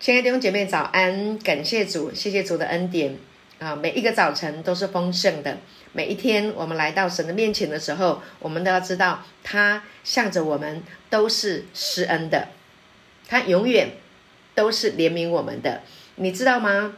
亲爱的弟兄姐妹，早安！感谢主，谢谢主的恩典啊！每一个早晨都是丰盛的，每一天我们来到神的面前的时候，我们都要知道，他向着我们都是施恩的，他永远都是怜悯我们的，你知道吗？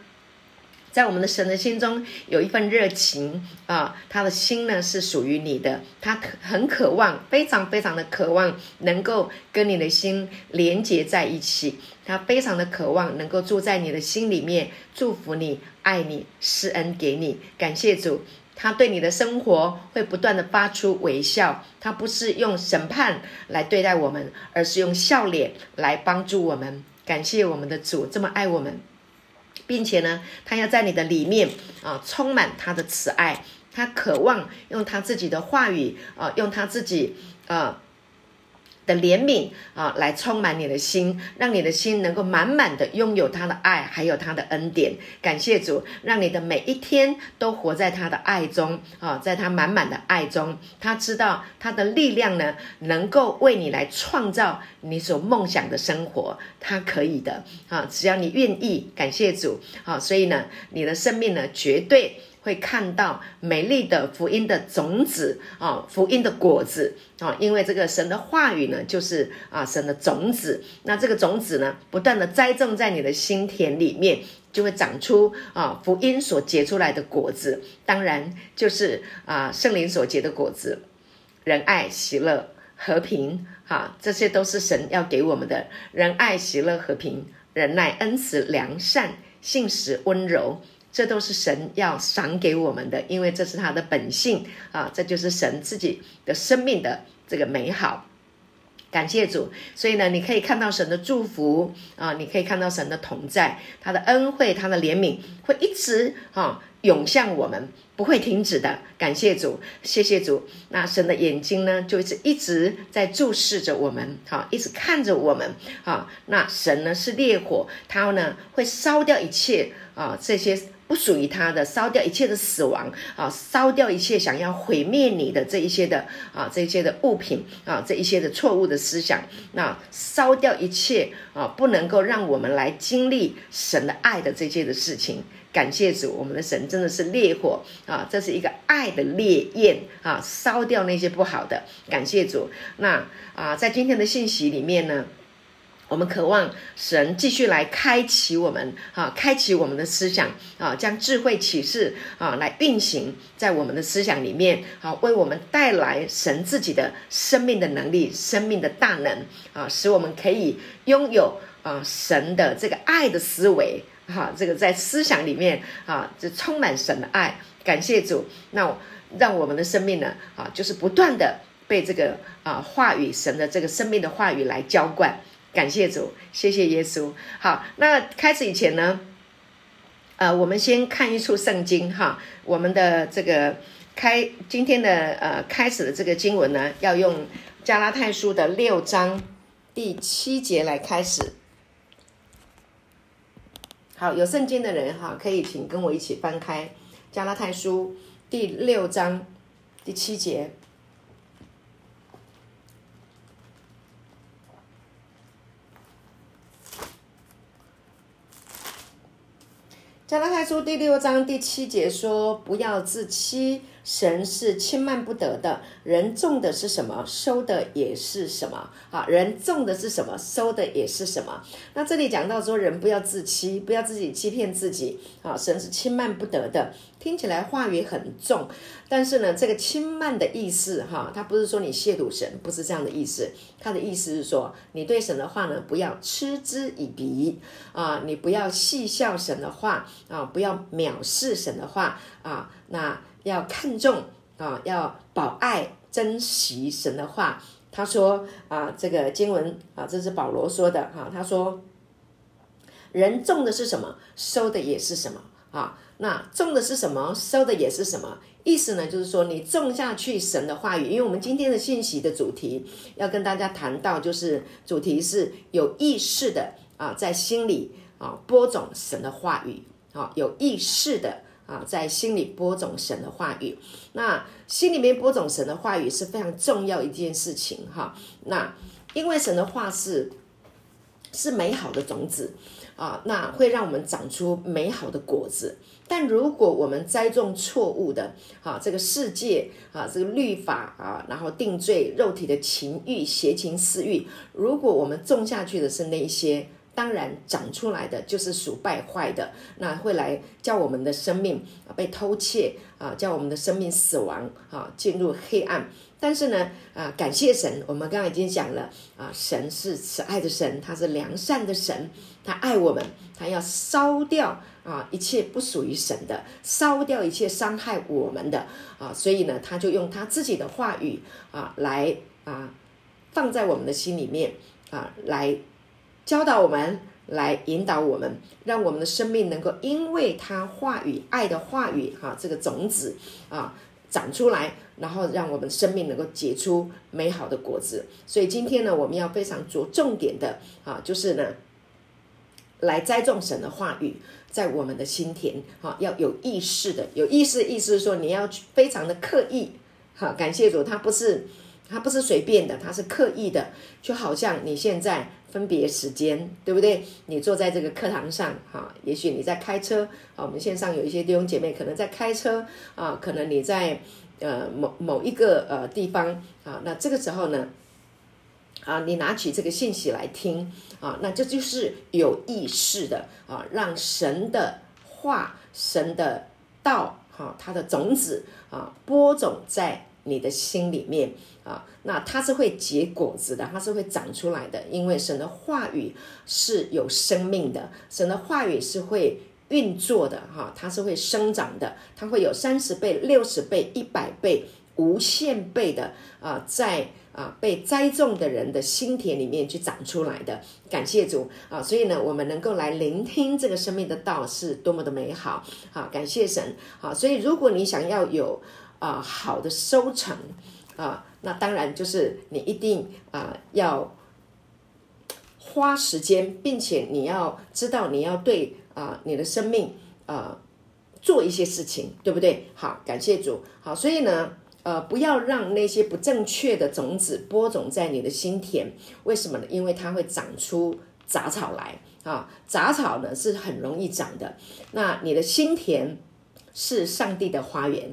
在我们的神的心中有一份热情啊，他的心呢是属于你的，他很渴望，非常非常的渴望能够跟你的心连接在一起，他非常的渴望能够住在你的心里面，祝福你，爱你，施恩给你。感谢主，他对你的生活会不断的发出微笑，他不是用审判来对待我们，而是用笑脸来帮助我们。感谢我们的主这么爱我们。并且呢，他要在你的里面啊，充满他的慈爱，他渴望用他自己的话语啊，用他自己啊。的怜悯啊，来充满你的心，让你的心能够满满的拥有他的爱，还有他的恩典。感谢主，让你的每一天都活在他的爱中啊，在他满满的爱中。他知道他的力量呢，能够为你来创造你所梦想的生活，他可以的啊，只要你愿意。感谢主啊，所以呢，你的生命呢，绝对。会看到美丽的福音的种子啊，福音的果子啊，因为这个神的话语呢，就是啊神的种子。那这个种子呢，不断的栽种在你的心田里面，就会长出啊福音所结出来的果子。当然就是啊圣灵所结的果子，仁爱、喜乐、和平，哈，这些都是神要给我们的仁爱、喜乐、和平、忍耐、恩慈、良善、信实、温柔。这都是神要赏给我们的，因为这是他的本性啊，这就是神自己的生命的这个美好。感谢主，所以呢，你可以看到神的祝福啊，你可以看到神的同在，他的恩惠，他的怜悯会一直啊涌向我们，不会停止的。感谢主，谢谢主。那神的眼睛呢，就一直一直在注视着我们，哈，一直看着我们，哈。那神呢是烈火，他呢会烧掉一切啊这些。不属于他的，烧掉一切的死亡啊，烧掉一切想要毁灭你的这一些的啊，这一些的物品啊，这一些的错误的思想，那烧掉一切啊，不能够让我们来经历神的爱的这些的事情。感谢主，我们的神真的是烈火啊，这是一个爱的烈焰啊，烧掉那些不好的。感谢主。那啊，在今天的信息里面呢，我们渴望神继续来开启我们，啊，开启我们的思想，啊，将智慧启示，啊，来运行在我们的思想里面，啊，为我们带来神自己的生命的能力、生命的大能，啊，使我们可以拥有啊神的这个爱的思维，哈，这个在思想里面，啊，就充满神的爱。感谢主，那让我们的生命呢，啊，就是不断的被这个啊话语神的这个生命的话语来浇灌。感谢主，谢谢耶稣。好，那开始以前呢，呃，我们先看一处圣经哈。我们的这个开今天的呃开始的这个经文呢，要用加拉太书的六章第七节来开始。好，有圣经的人哈，可以请跟我一起翻开加拉太书第六章第七节。加拉太书第六章第七节说：“不要自欺。”神是轻慢不得的，人种的是什么，收的也是什么。啊，人种的是什么，收的也是什么。那这里讲到说，人不要自欺，不要自己欺骗自己。啊，神是轻慢不得的，听起来话语很重，但是呢，这个轻慢的意思，哈，它不是说你亵渎神，不是这样的意思。它的意思是说，你对神的话呢，不要嗤之以鼻啊，你不要戏笑神的话啊，不要藐视神的话啊，那。要看重啊，要保爱珍惜神的话。他说啊，这个经文啊，这是保罗说的哈、他说，人种的是什么，收的也是什么啊。那种的是什么，收的也是什么。意思呢，就是说你种下去神的话语。因为我们今天的信息的主题要跟大家谈到，就是主题是有意识的啊，在心里啊播种神的话语啊，有意识的。啊，在心里播种神的话语，那心里面播种神的话语是非常重要一件事情哈。那因为神的话是是美好的种子啊，那会让我们长出美好的果子。但如果我们栽种错误的啊，这个世界啊，这个律法啊，然后定罪肉体的情欲、邪情私欲，如果我们种下去的是那些。当然，长出来的就是属败坏的，那会来叫我们的生命啊被偷窃啊，叫我们的生命死亡啊，进入黑暗。但是呢，啊，感谢神，我们刚刚已经讲了啊，神是慈爱的神，他是良善的神，他爱我们，他要烧掉啊一切不属于神的，烧掉一切伤害我们的啊，所以呢，他就用他自己的话语啊来啊放在我们的心里面啊来。教导我们，来引导我们，让我们的生命能够因为他话语、爱的话语，哈，这个种子啊长出来，然后让我们生命能够结出美好的果子。所以今天呢，我们要非常着重点的啊，就是呢，来栽种神的话语在我们的心田，哈，要有意识的，有意识，意思是说你要去非常的刻意，哈，感谢主，他不是他不是随便的，他是刻意的，就好像你现在。分别时间，对不对？你坐在这个课堂上，哈，也许你在开车，啊，我们线上有一些弟兄姐妹可能在开车，啊，可能你在呃某某一个呃地方，啊，那这个时候呢，啊，你拿起这个信息来听，啊，那这就是有意识的，啊，让神的话、神的道，哈，它的种子，啊，播种在。你的心里面啊，那它是会结果子的，它是会长出来的，因为神的话语是有生命的，神的话语是会运作的哈，它是会生长的，它会有三十倍、六十倍、一百倍、无限倍的啊，在啊被栽种的人的心田里面去长出来的。感谢主啊，所以呢，我们能够来聆听这个生命的道是多么的美好啊！感谢神啊！所以如果你想要有。啊，好的收成啊，那当然就是你一定啊要花时间，并且你要知道你要对啊你的生命啊做一些事情，对不对？好，感谢主。好，所以呢，呃，不要让那些不正确的种子播种在你的心田。为什么呢？因为它会长出杂草来啊。杂草呢是很容易长的。那你的心田是上帝的花园。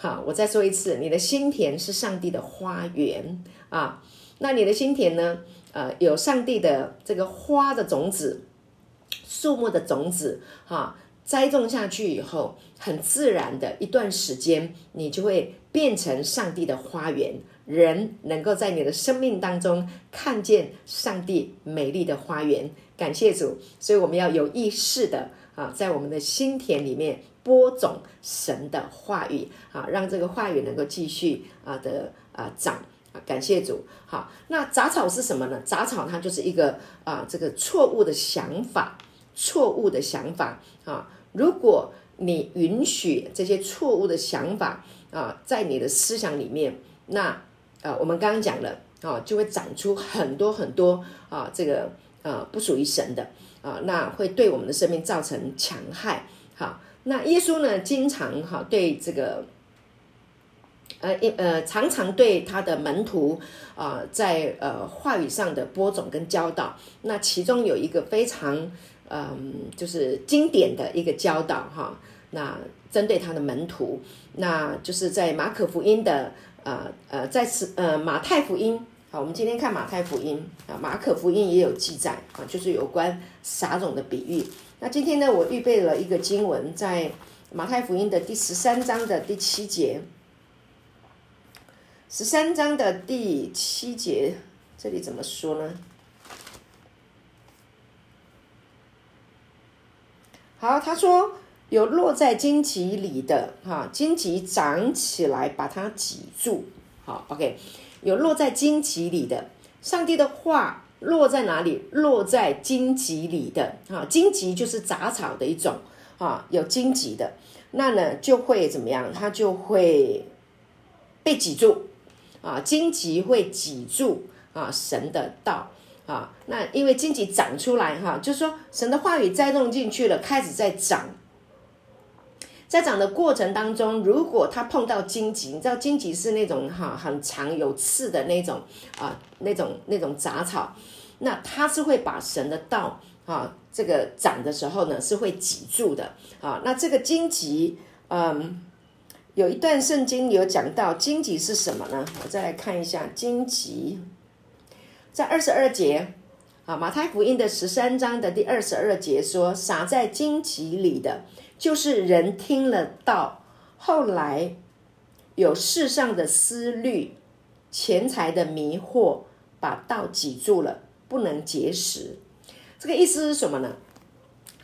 好，我再说一次，你的心田是上帝的花园啊。那你的心田呢？呃，有上帝的这个花的种子、树木的种子，哈、栽种下去以后，很自然的一段时间，你就会变成上帝的花园。人能够在你的生命当中看见上帝美丽的花园。感谢主，所以我们要有意识的啊，在我们的心田里面。播种神的话语啊，让这个话语能够继续啊的啊长啊，感谢主。好，那杂草是什么呢？杂草它就是一个啊这个错误的想法，错误的想法啊。如果你允许这些错误的想法啊在你的思想里面，那啊我们刚刚讲了啊，就会长出很多很多啊这个啊不属于神的啊，那会对我们的生命造成强害。好。那耶稣呢，经常哈对这个，呃呃，常常对他的门徒啊、在呃话语上的播种跟教导。那其中有一个非常嗯、就是经典的一个教导哈。那针对他的门徒，那就是在马可福音的呃呃，在此呃马太福音。好，我们今天看马太福音啊，马可福音也有记载啊，就是有关撒种的比喻。那今天呢，我预备了一个经文，在马太福音的第十三章的第七节。十三章的第七节，这里怎么说呢？好，他说有落在荆棘里的，哈，荆棘长起来把它挤住。好，OK，有落在荆棘里的，上帝的话。落在哪里？落在荆棘里的啊，荆棘就是杂草的一种啊，有荆棘的，那呢就会怎么样？它就会被挤住啊，荆棘会挤住啊，神的道啊，那因为荆棘长出来哈，就是说神的话语栽种进去了，开始在长。在长的过程当中，如果它碰到荆棘，你知道荆棘是那种哈很长有刺的那种啊，那种那种杂草，那它是会把神的道啊，这个长的时候呢，是会挤住的啊。那这个荆棘，嗯，有一段圣经有讲到荆棘是什么呢？我再来看一下荆棘，在二十二节啊，马太福音的十三章的第二十二节说，撒在荆棘里的，就是人听了道，后来有世上的思虑、钱财的迷惑，把道挤住了。不能结实，这个意思是什么呢？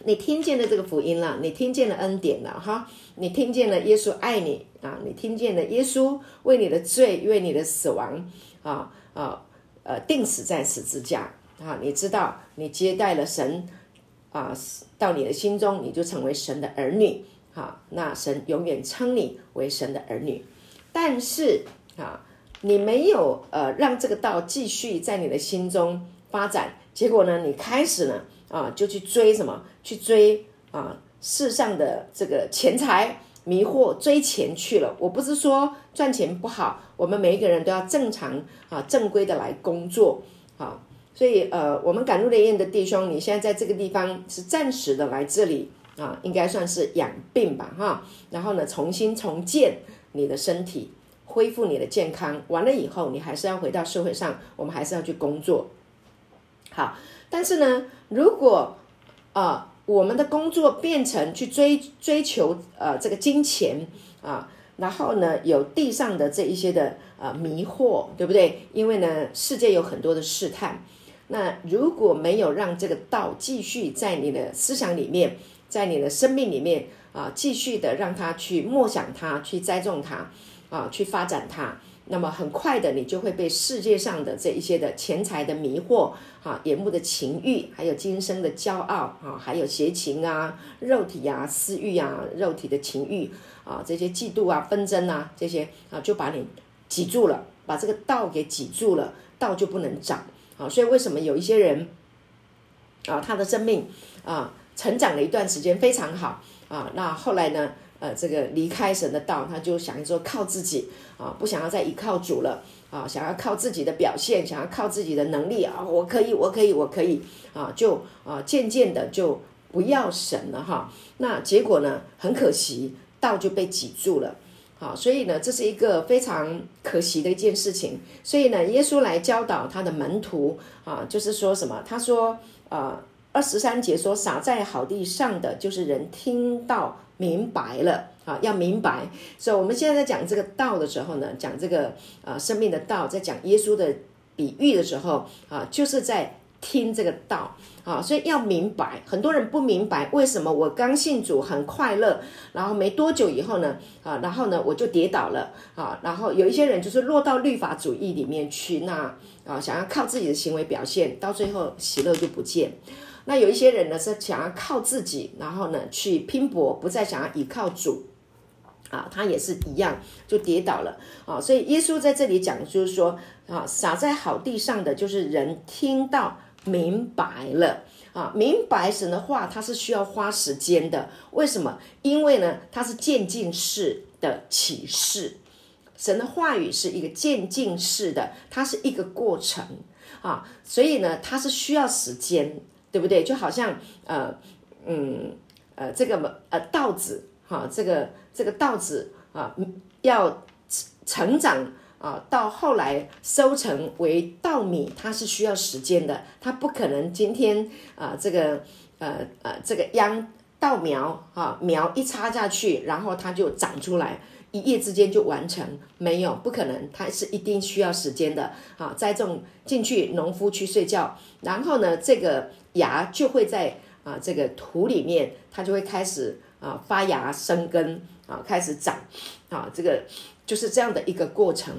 你听见了这个福音了，你听见了恩典了，哈，你听见了耶稣爱你啊，你听见了耶稣为你的罪、为你的死亡啊啊呃钉死在十字架啊，你知道你接待了神啊，到你的心中，你就成为神的儿女啊，那神永远称你为神的儿女，但是啊，你没有呃让这个道继续在你的心中。发展，结果呢，你开始呢啊，就去追什么？去追啊世上的这个钱财迷惑，追钱去了。我不是说赚钱不好，我们每一个人都要正常啊正规的来工作啊。所以呃，我们赶路雷燕的弟兄，你现在在这个地方是暂时的来这里啊，应该算是养病吧哈。然后呢，重新重建你的身体，恢复你的健康。完了以后，你还是要回到社会上，我们还是要去工作。好，但是呢，如果啊、我们的工作变成去追追求呃这个金钱啊，然后呢，有地上的这一些的呃迷惑，对不对？因为呢，世界有很多的试探。那如果没有让这个道继续在你的思想里面，在你的生命里面啊，继续的让它去默想它，去栽种它啊，去发展它。那么很快的，你就会被世界上的这一些的钱财的迷惑，啊，眼目的情欲，还有今生的骄傲，啊，还有邪情啊，肉体啊，私欲啊，肉体的情欲啊，这些嫉妒啊，纷争啊，这些啊，就把你挤住了，把这个道给挤住了，道就不能长啊。所以为什么有一些人啊，他的生命啊，成长了一段时间非常好啊，那后来呢？呃，这个离开神的道，他就想说靠自己啊，不想要再依靠主了啊，想要靠自己的表现，想要靠自己的能力啊，我可以，我可以，我可以啊，就啊渐渐的就不要神了哈。那结果呢，很可惜，道就被挤住了。好，所以呢，这是一个非常可惜的一件事情。所以呢，耶稣来教导他的门徒啊，就是说什么？他说啊，二十三节说，撒在好地上的，就是人听到。明白了啊，要明白。所以我们现在在讲这个道的时候呢，讲这个啊生命的道，在讲耶稣的比喻的时候啊，就是在听这个道啊。所以要明白，很多人不明白为什么我刚信主很快乐，然后没多久以后呢啊，然后呢我就跌倒了啊。然后有一些人就是落到律法主义里面去，那啊想要靠自己的行为表现，到最后喜乐就不见。那有一些人呢，是想要靠自己，然后呢去拼搏，不再想要依靠主，啊，他也是一样，就跌倒了啊。所以耶稣在这里讲，就是说啊，撒在好地上的，就是人听到明白了啊，明白神的话，他是需要花时间的。为什么？因为呢，它是渐进式的启示，神的话语是一个渐进式的，它是一个过程啊，所以呢，它是需要时间。对不对？就好像呃嗯呃这个呃稻子哈，这个这个稻子啊要成长啊，到后来收成为稻米，它是需要时间的，它不可能今天啊这个呃呃这个秧稻苗啊苗一插下去，然后它就长出来，一夜之间就完成，没有不可能，它是一定需要时间的啊。栽种进去，农夫去睡觉，然后呢这个。芽就会在啊这个土里面，它就会开始啊发芽生根啊开始长啊这个就是这样的一个过程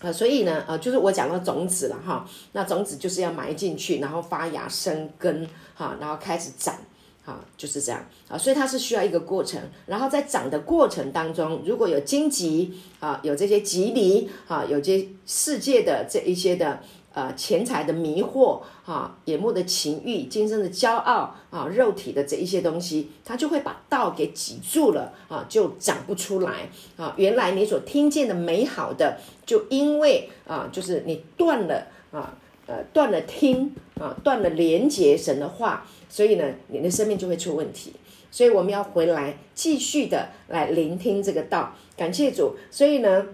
啊，所以呢呃就是我讲到种子了哈，那种子就是要埋进去，然后发芽生根哈，然后开始长啊就是这样啊，所以它是需要一个过程，然后在长的过程当中，如果有荆棘啊有这些棘藜啊有这些世界的这一些的。呃，钱财的迷惑，啊，眼目的情欲，今生的骄傲，啊，肉体的这一些东西，它就会把道给挤住了，啊，就长不出来，啊，原来你所听见的美好的，就因为啊，就是你断了，啊，呃断了听啊，断了连接神的话，所以呢，你的生命就会出问题。所以我们要回来继续的来聆听这个道，感谢主。所以呢。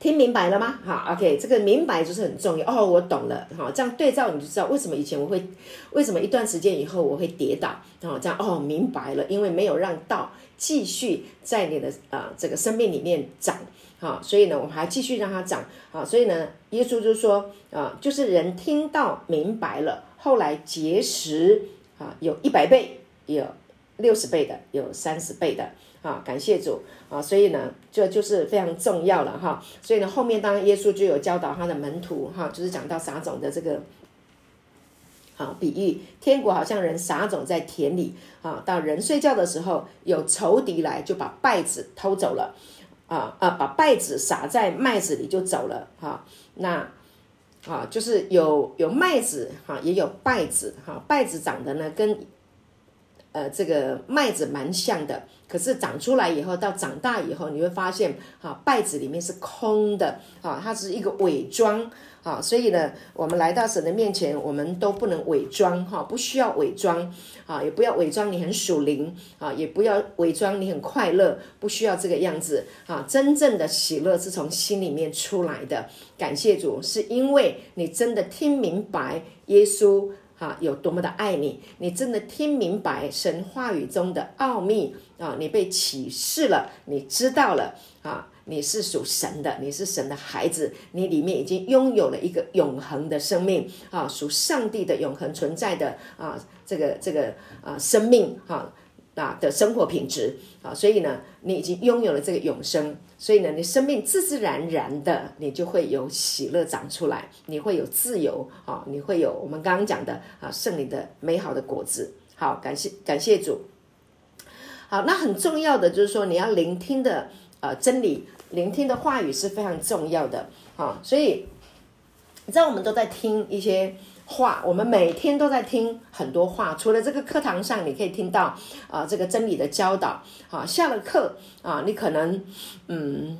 听明白了吗？好，OK，这个明白就是很重要哦。我懂了，好，这样对照你就知道为什么以前我会，为什么一段时间以后我会跌倒，然后这样哦，明白了，因为没有让道继续在你的啊、呃、这个生命里面长，好，所以呢，我们还继续让它长，好，所以呢，耶稣就说啊、就是人听到明白了，后来结识啊，有一百倍，有六十倍的，有三十倍的。啊，感谢主啊！所以呢，这就，是非常重要了哈。所以呢，后面当然耶稣就有教导他的门徒哈，就是讲到撒种的这个啊比喻，天国好像人撒种在田里啊，到人睡觉的时候，有仇敌来就把稗子偷走了啊啊，把稗子撒在麦子里就走了哈。那啊，就是有有麦子哈，也有稗子哈，稗子长得呢跟。呃，这个麦子蛮像的，可是长出来以后，到长大以后，你会发现，哈，稗子里面是空的，啊，它是一个伪装，啊，所以呢，我们来到神的面前，我们都不能伪装，哈，不需要伪装，啊，也不要伪装你很属灵，啊，也不要伪装你很快乐，不需要这个样子，啊，真正的喜乐是从心里面出来的，感谢主，是因为你真的听明白耶稣。啊，有多么的爱你，你真的听明白神话语中的奥秘啊！你被启示了，你知道了啊！你是属神的，你是神的孩子，你里面已经拥有了一个永恒的生命啊，属上帝的永恒存在的啊，这个这个啊生命啊啊的生活品质啊，所以呢，你已经拥有了这个永生。所以呢，你生命自自然然的，你就会有喜乐长出来，你会有自由啊，你会有我们刚刚讲的啊圣灵的美好的果子。好，感谢感谢主。好，那很重要的就是说，你要聆听的呃真理，聆听的话语是非常重要的。啊，所以你知道我们都在听一些。话，我们每天都在听很多话。除了这个课堂上，你可以听到啊、这个真理的教导。啊，下了课啊，你可能嗯，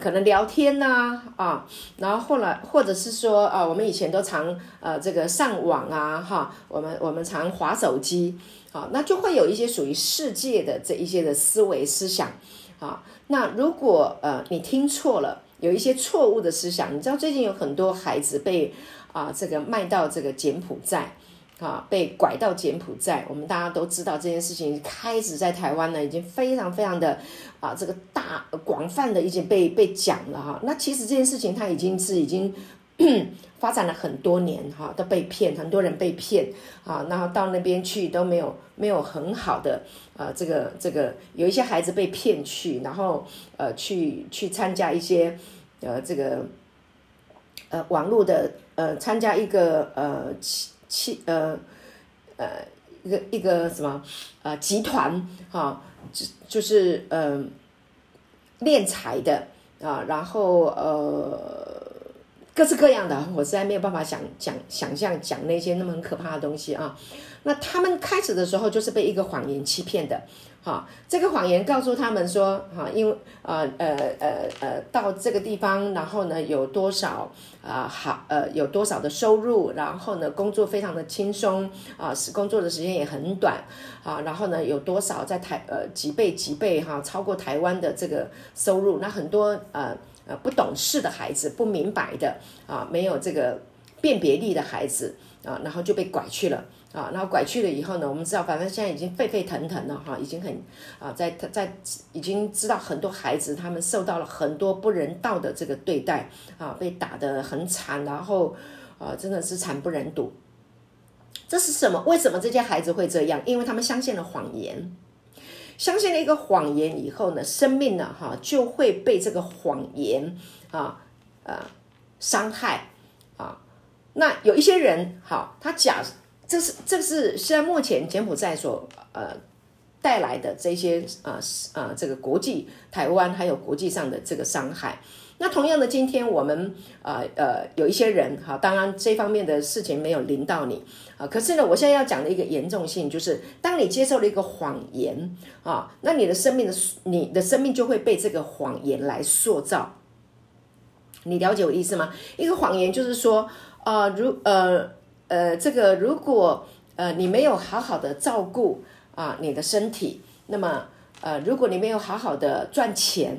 可能聊天呐啊，然后后来或者是说啊，我们以前都常呃这个上网啊，哈，我们我们常划手机，啊，那就会有一些属于世界的这一些的思维思想。啊，那如果呃你听错了，有一些错误的思想，你知道最近有很多孩子被。啊，这个卖到这个柬埔寨，啊，被拐到柬埔寨，我们大家都知道这件事情开始在台湾呢，已经非常非常的啊，这个大广泛的已经被被讲了哈。那其实这件事情它已经是已经发展了很多年哈，都被骗，很多人被骗啊，然后到那边去都没有没有很好的啊，这个这个有一些孩子被骗去，然后呃去去参加一些呃这个呃网络的。呃，参加一个呃七七呃呃一个一个什么呃集团哈，就就是呃敛财的啊，然后呃各式各样的，我实在没有办法想讲想象讲那些那么可怕的东西啊。那他们开始的时候就是被一个谎言欺骗的。哈，这个谎言告诉他们说，哈，因为呃呃呃呃，到这个地方，然后呢，有多少啊好呃有多少的收入，然后呢，工作非常的轻松啊，是工作的时间也很短啊，然后呢，有多少在台呃几倍几倍哈，超过台湾的这个收入，那很多呃呃不懂事的孩子，不明白的啊，没有这个辨别力的孩子啊，然后就被拐去了。啊，然后拐去了以后呢，我们知道，反正现在已经沸沸腾腾了哈，已经很啊，在在已经知道很多孩子他们受到了很多不人道的这个对待啊，被打得很惨，然后啊，真的是惨不忍睹。这是什么？为什么这些孩子会这样？因为他们相信了谎言，相信了一个谎言以后呢，生命呢哈就会被这个谎言啊啊伤害啊。那有一些人好，他假。这是这是现在目前柬埔寨所呃带来的这些呃呃这个国际台湾还有国际上的这个伤害。那同样的，今天我们呃呃有一些人哈，当然这方面的事情没有临到你啊，可是呢，我现在要讲的一个严重性就是，当你接受了一个谎言啊，那你的生命的你的生命就会被这个谎言来塑造。你了解我意思吗？一个谎言就是说。呃，如呃呃，这个如果呃你没有好好的照顾啊你的身体，那么呃如果你没有好好的赚钱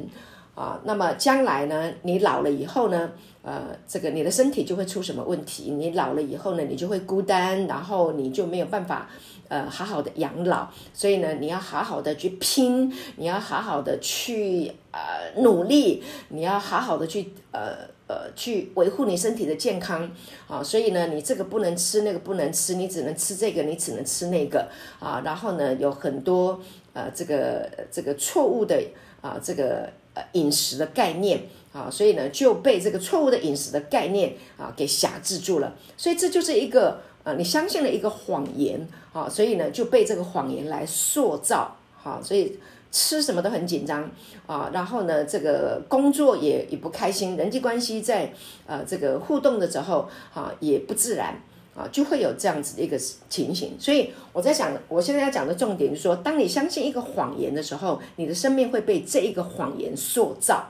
啊，那么将来呢，你老了以后呢，呃，这个你的身体就会出什么问题？你老了以后呢，你就会孤单，然后你就没有办法。呃，好好的养老，所以呢，你要好好的去拼，你要好好的去呃努力，你要好好的去呃呃去维护你身体的健康啊。所以呢，你这个不能吃，那个不能吃，你只能吃这个，你只能吃那个啊。然后呢，有很多呃这个这个错误的啊这个呃饮食的概念啊，所以呢就被这个错误的饮食的概念啊给辖制住了。所以这就是一个。啊，你相信了一个谎言啊，所以呢就被这个谎言来塑造，哈，所以吃什么都很紧张啊，然后呢这个工作也也不开心，人际关系在呃这个互动的时候啊也不自然啊，就会有这样子的一个情形。所以我在想，我现在要讲的重点就是说，当你相信一个谎言的时候，你的生命会被这一个谎言塑造。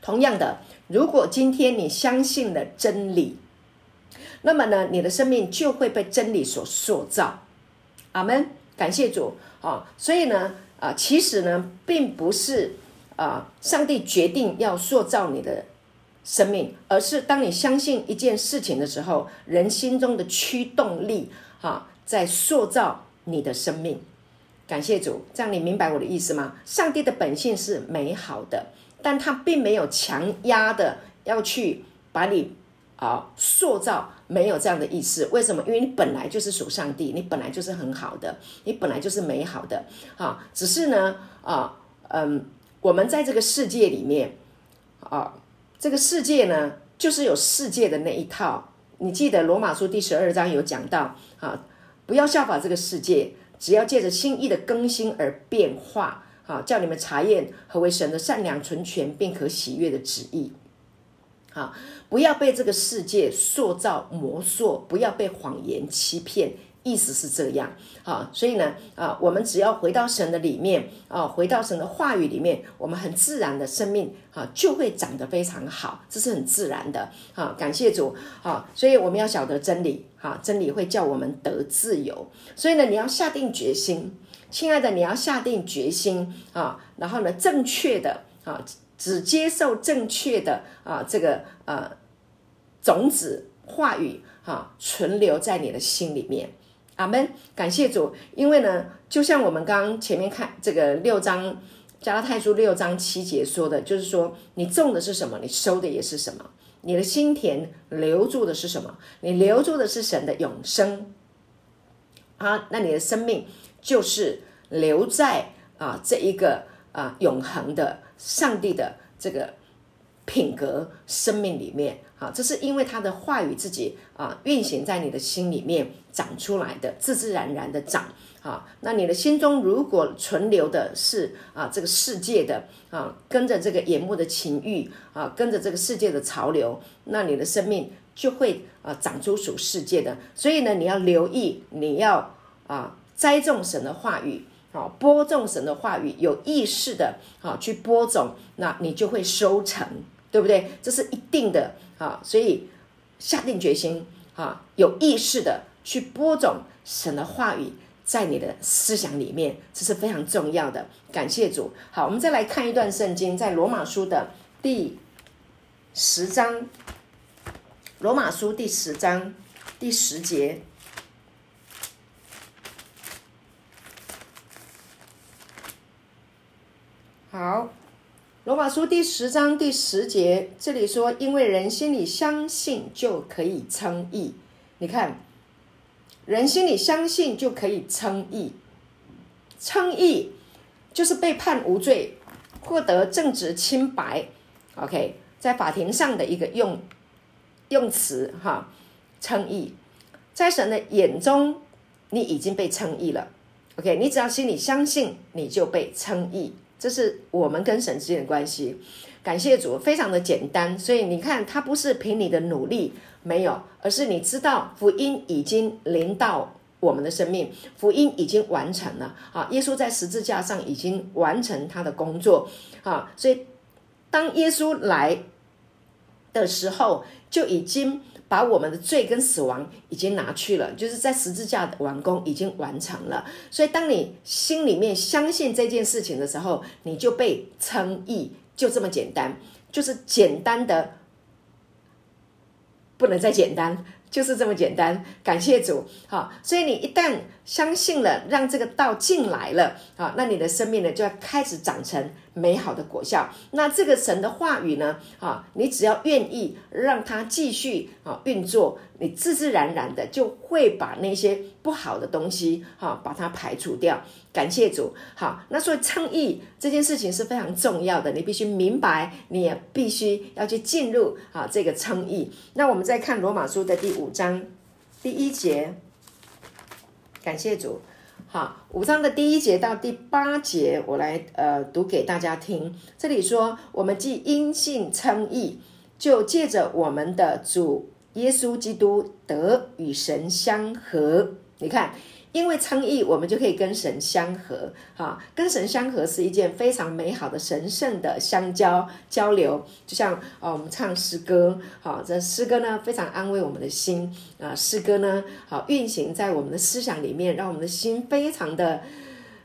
同样的，如果今天你相信了真理。那么呢，你的生命就会被真理所塑造，阿门。感谢主啊！所以呢，啊，其实呢，并不是啊，上帝决定要塑造你的生命，而是当你相信一件事情的时候，人心中的驱动力啊，在塑造你的生命。感谢主，这样你明白我的意思吗？上帝的本性是美好的，但他并没有强压的要去把你。啊，塑造没有这样的意思，为什么？因为你本来就是属上帝，你本来就是很好的，你本来就是美好的，啊，只是呢，啊，嗯，我们在这个世界里面，啊，这个世界呢，就是有世界的那一套。你记得罗马书第十二章有讲到，啊，不要效法这个世界，只要借着心意的更新而变化，啊，叫你们查验何为神的善良、纯全并可喜悦的旨意。啊，不要被这个世界塑造、魔塑，不要被谎言欺骗，意思是这样。啊，所以呢，啊，我们只要回到神的里面，啊，回到神的话语里面，我们很自然的生命，啊，就会长得非常好，这是很自然的。啊，感谢主。啊，所以我们要晓得真理，啊，真理会叫我们得自由。所以呢，你要下定决心，亲爱的，你要下定决心，啊，然后呢，正确的，啊。只接受正确的啊，这个呃种子话语哈、啊，存留在你的心里面。阿门。感谢主，因为呢，就像我们刚刚前面看这个六章加拉太书六章七节说的，就是说你种的是什么，你收的也是什么。你的心田留住的是什么？你留住的是神的永生。啊，那你的生命就是留在啊这一个啊永恒的。上帝的这个品格生命里面，啊，这是因为他的话语自己啊运行在你的心里面长出来的，自自然然的长，啊，那你的心中如果存留的是啊这个世界的啊，跟着这个眼目的情欲啊，跟着这个世界的潮流，那你的生命就会啊长出属世界的。所以呢，你要留意，你要啊栽种神的话语。好，播种神的话语，有意识的，好去播种，那你就会收成，对不对？这是一定的，啊，所以下定决心，啊，有意识的去播种神的话语在你的思想里面，这是非常重要的。感谢主。好，我们再来看一段圣经，在罗马书的第十章，罗马书第十章第十节。好，罗马书第十章第十节，这里说：“因为人心里相信就可以称义。”你看，人心里相信就可以称义，称义就是被判无罪，获得正直清白。OK，在法庭上的一个用用词哈，称义，在神的眼中，你已经被称义了。OK，你只要心里相信，你就被称义。这是我们跟神之间的关系，感谢主，非常的简单。所以你看，他不是凭你的努力，没有，而是你知道福音已经临到我们的生命，福音已经完成了啊！耶稣在十字架上已经完成他的工作啊！所以当耶稣来的时候，就已经把我们的罪跟死亡已经拿去了，就是在十字架的完工已经完成了。所以，当你心里面相信这件事情的时候，你就被称义，就这么简单，就是简单的不能再简单。就是这么简单，感谢主，好，所以你一旦相信了，让这个道进来了，啊，那你的生命呢就要开始长成美好的果效。那这个神的话语呢，啊，你只要愿意让它继续啊运作，你自自然然的就会把那些不好的东西，哈，把它排除掉。感谢主，好，那所以称义这件事情是非常重要的，你必须明白，你也必须要去进入啊这个称义。那我们再看罗马书的第五章第一节，感谢主，好，五章的第一节到第八节，我来呃读给大家听。这里说，我们既因信称义，就借着我们的主耶稣基督得与神相合。你看。因为称义，我们就可以跟神相合，哈，跟神相合是一件非常美好的、神圣的相交交流。就像啊，我们唱诗歌，好，这诗歌呢非常安慰我们的心啊，诗歌呢好运行在我们的思想里面，让我们的心非常的。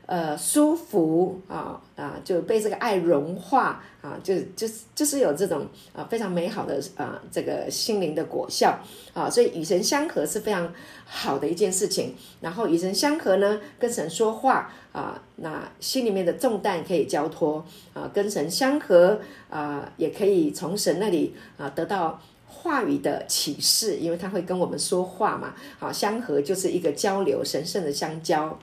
呃，舒服啊啊，就被这个爱融化啊，就就是就是有这种啊非常美好的啊这个心灵的果效啊，所以与神相合是非常好的一件事情。然后与神相合呢，跟神说话啊，那心里面的重担可以交托啊，跟神相合啊，也可以从神那里啊得到话语的启示，因为他会跟我们说话嘛。好，相合就是一个交流，神圣的相交。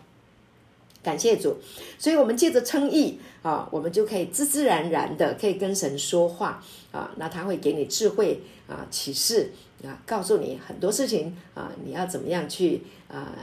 感谢主，所以我们借着称义啊，我们就可以自自然然的可以跟神说话啊，那他会给你智慧啊、启示啊，告诉你很多事情啊，你要怎么样去啊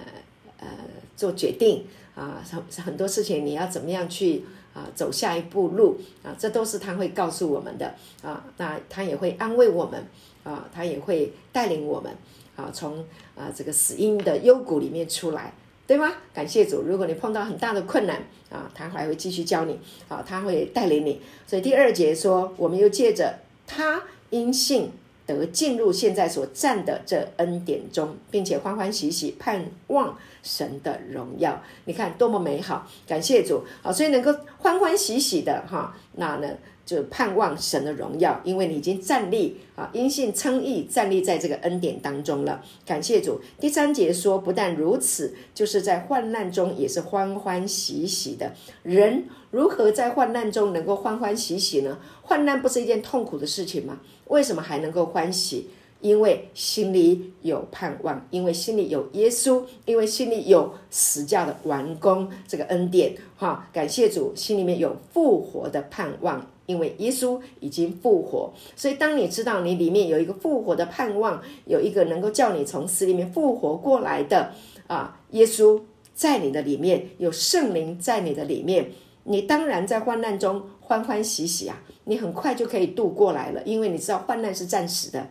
呃做决定啊，很很多事情你要怎么样去啊走下一步路啊，这都是他会告诉我们的啊，那他也会安慰我们啊，他也会带领我们啊，从啊这个死荫的幽谷里面出来。对吗？感谢主。如果你碰到很大的困难啊，他还会继续教你啊，他会带领你。所以第二节说，我们又借着他因信得进入现在所站的这恩典中，并且欢欢喜喜盼望神的荣耀。你看多么美好！感谢主啊，所以能够欢欢喜喜的哈，那呢？就盼望神的荣耀，因为你已经站立啊，因信称义，站立在这个恩典当中了。感谢主。第三节说，不但如此，就是在患难中也是欢欢喜喜的。人如何在患难中能够欢欢喜喜呢？患难不是一件痛苦的事情吗？为什么还能够欢喜？因为心里有盼望，因为心里有耶稣，因为心里有十架的完工这个恩典。哈，感谢主，心里面有复活的盼望。因为耶稣已经复活，所以当你知道你里面有一个复活的盼望，有一个能够叫你从死里面复活过来的啊，耶稣在你的里面，有圣灵在你的里面，你当然在患难中欢欢喜喜啊，你很快就可以度过来了，因为你知道患难是暂时的，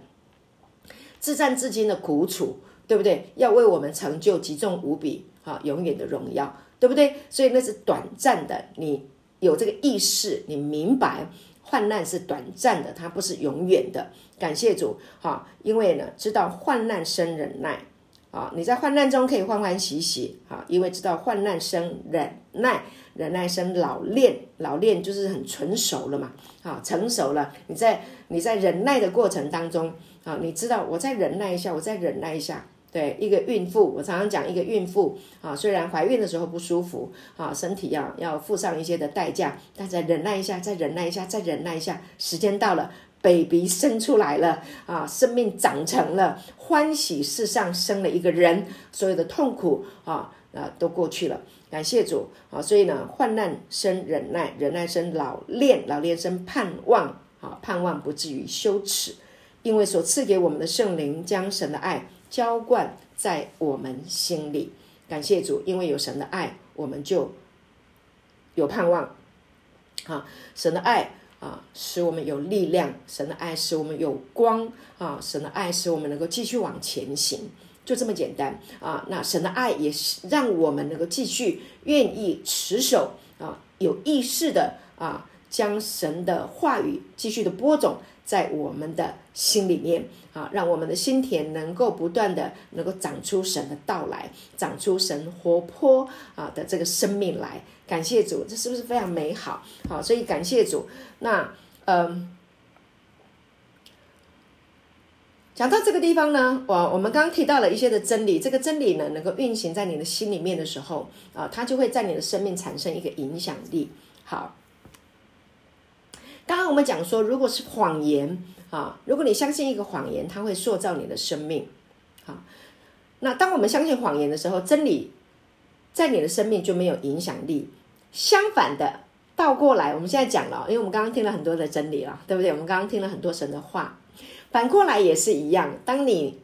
自战至今的苦楚，对不对？要为我们成就极重无比啊，永远的荣耀，对不对？所以那是短暂的，你。有这个意识，你明白患难是短暂的，它不是永远的。感谢主，哈，因为呢，知道患难生忍耐，啊，你在患难中可以欢欢喜喜，哈，因为知道患难生忍耐，忍耐生老练，老练就是很成熟了嘛，啊，成熟了。你在你在忍耐的过程当中，啊，你知道我再忍耐一下，我再忍耐一下。对一个孕妇，我常常讲一个孕妇啊，虽然怀孕的时候不舒服啊，身体要要付上一些的代价，但再忍耐一下，再忍耐一下，再忍耐一下，时间到了，baby 生出来了啊，生命长成了，欢喜世上生了一个人，所有的痛苦啊啊都过去了，感谢主啊，所以呢，患难生忍耐，忍耐生老练，老练生盼望啊，盼望不至于羞耻，因为所赐给我们的圣灵将神的爱。浇灌在我们心里，感谢主，因为有神的爱，我们就有盼望。啊，神的爱啊，使我们有力量；神的爱使我们有光啊，神的爱使我们能够继续往前行，就这么简单啊。那神的爱也是让我们能够继续愿意持守啊，有意识的啊，将神的话语继续的播种在我们的心里面啊，让我们的心田能够不断的能够长出神的到来，长出神活泼啊的这个生命来。感谢主，这是不是非常美好？好，所以感谢主。那嗯，讲到这个地方呢，我我们刚刚提到了一些的真理，这个真理呢能够运行在你的心里面的时候啊，它就会在你的生命产生一个影响力。好。刚刚我们讲说，如果是谎言啊，如果你相信一个谎言，它会塑造你的生命，啊，那当我们相信谎言的时候，真理在你的生命就没有影响力。相反的，倒过来，我们现在讲了，因为我们刚刚听了很多的真理了，对不对？我们刚刚听了很多神的话，反过来也是一样。当你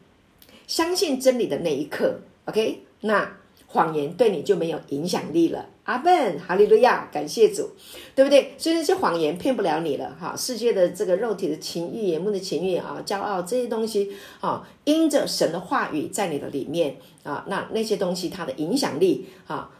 相信真理的那一刻，OK，那谎言对你就没有影响力了。阿门，哈利路亚，感谢主，对不对？所以那些谎言骗不了你了，哈。世界的这个肉体的情欲、眼目的情欲啊，骄傲这些东西啊，因着神的话语在你的里面啊，那那些东西它的影响力啊，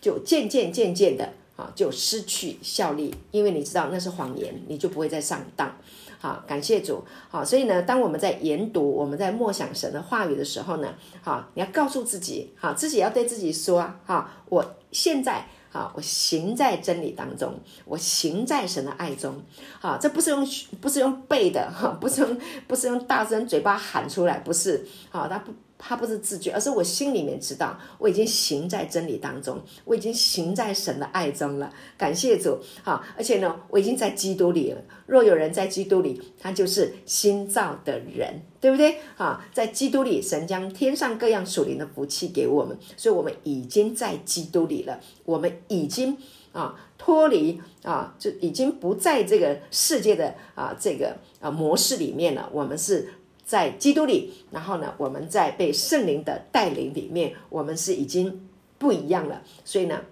就渐渐渐渐的啊，就失去效力，因为你知道那是谎言，你就不会再上当。好，感谢主。好，所以呢，当我们在研读、我们在默想神的话语的时候呢，好，你要告诉自己，好，自己要对自己说，哈，我现在，啊，我行在真理当中，我行在神的爱中，啊，这不是用不是用背的，哈，不是用不是用大声嘴巴喊出来，不是，啊，他不。他不是自觉，而是我心里面知道，我已经行在真理当中，我已经行在神的爱中了。感谢主，好，而且呢，我已经在基督里了。若有人在基督里，他就是新造的人，对不对？好，在基督里，神将天上各样属灵的福气给我们，所以我们已经在基督里了。我们已经啊脱离啊，就已经不在这个世界的啊这个啊模式里面了。我们是。在基督里，然后呢，我们在被圣灵的带领里面，我们是已经不一样了。所以呢，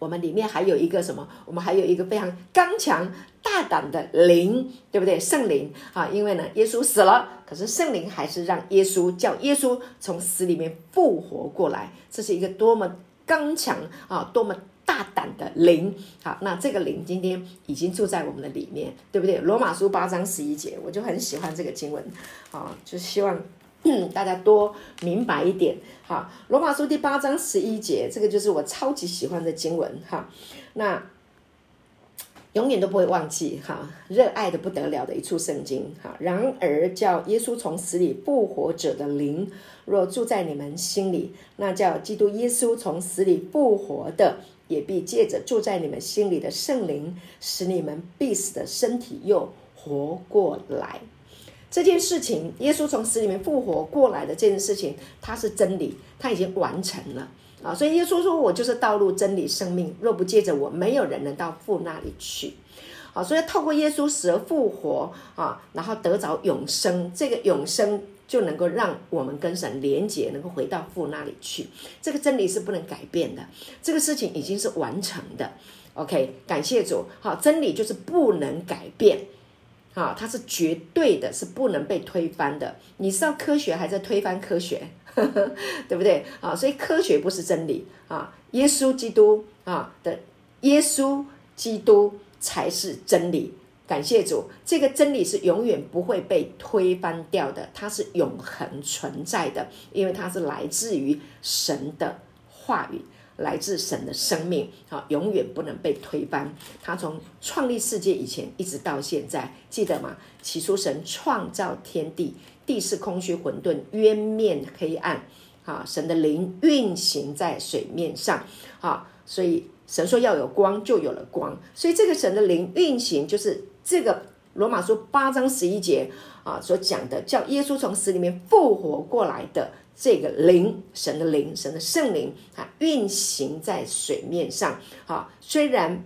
我们里面还有一个什么？我们还有一个非常刚强大胆的灵，对不对？圣灵啊，因为呢，耶稣死了，可是圣灵还是让耶稣叫耶稣从死里面复活过来。这是一个多么刚强啊，多么。大胆的灵，好，那这个灵今天已经住在我们的里面，对不对？罗马书八章十一节，我就很喜欢这个经文，啊，就希望 大家多明白一点，哈。罗马书第八章十一节，这个就是我超级喜欢的经文，哈，那永远都不会忘记，哈，热爱的不得了的一处圣经，哈。然而叫耶稣从死里复活者的灵，若住在你们心里，那叫基督耶稣从死里复活的。也必借着住在你们心里的圣灵，使你们必死的身体又活过来。这件事情，耶稣从死里面复活过来的这件事情，它是真理，它已经完成了啊！所以耶稣说：“我就是道路、真理、生命，若不借着我，没有人能到父那里去。”啊，所以透过耶稣死而复活啊，然后得着永生，这个永生。就能够让我们跟神连结，能够回到父那里去。这个真理是不能改变的，这个事情已经是完成的。OK，感谢主。好，真理就是不能改变，好，它是绝对的，是不能被推翻的。你知道科学还在推翻科学，呵呵，对不对？啊，所以科学不是真理啊，耶稣基督啊的耶稣基督才是真理。感谢主，这个真理是永远不会被推翻掉的，它是永恒存在的，因为它是来自于神的话语，来自神的生命，好，永远不能被推翻。它从创立世界以前一直到现在，记得吗？起初神创造天地，地是空虚混沌，渊面黑暗，啊，神的灵运行在水面上，啊，所以神说要有光，就有了光，所以这个神的灵运行就是。这个罗马书八章十一节啊所讲的，叫耶稣从死里面复活过来的这个灵，神的灵，神的圣灵啊，运行在水面上啊。虽然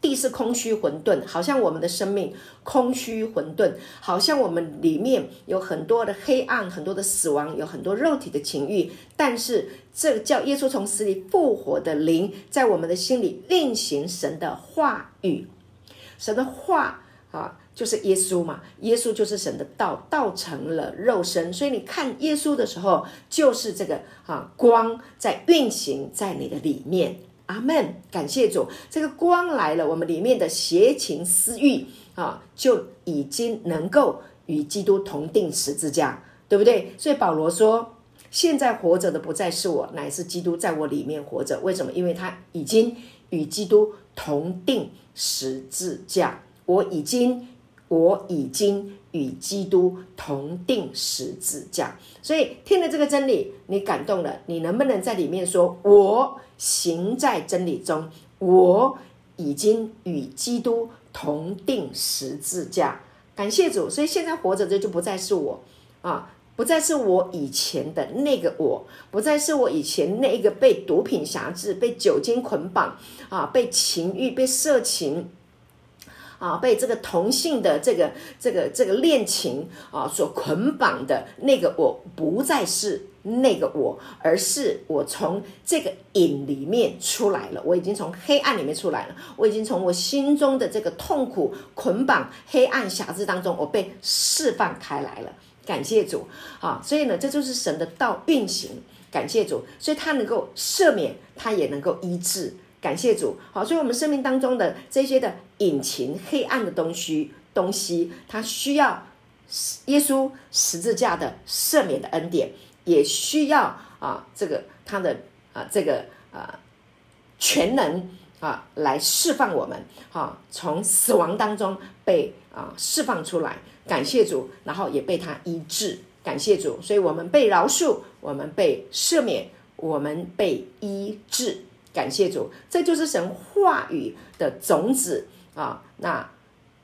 地是空虚混沌，好像我们的生命空虚混沌，好像我们里面有很多的黑暗，很多的死亡，有很多肉体的情欲，但是这个叫耶稣从死里复活的灵，在我们的心里运行神的话语。神的话啊，就是耶稣嘛，耶稣就是神的道，道成了肉身。所以你看耶稣的时候，就是这个啊光在运行在你的里面。阿门，感谢主，这个光来了，我们里面的邪情私欲啊，就已经能够与基督同钉十字架，对不对？所以保罗说，现在活着的不再是我，乃是基督在我里面活着。为什么？因为他已经与基督同钉十字架，我已经，我已经与基督同钉十字架。所以听了这个真理，你感动了，你能不能在里面说，我行在真理中，我已经与基督同钉十字架。感谢主，所以现在活着的就不再是我啊。不再是我以前的那个我，不再是我以前那个被毒品辖制、被酒精捆绑啊、被情欲、被色情啊、被这个同性的这个这个这个恋情啊所捆绑的那个我，不再是那个我，而是我从这个影里面出来了。我已经从黑暗里面出来了，我已经从我心中的这个痛苦捆绑、黑暗辖制当中，我被释放开来了。感谢主，啊，所以呢，这就是神的道运行。感谢主，所以他能够赦免，他也能够医治。感谢主，好，所以我们生命当中的这些的隐情、黑暗的东西，东西，他需要耶稣十字架的赦免的恩典，也需要啊，这个他的啊，这个啊，全能啊，来释放我们，啊，从死亡当中被啊释放出来。感谢主，然后也被他医治。感谢主，所以我们被饶恕，我们被赦免，我们被医治。感谢主，这就是神话语的种子啊！那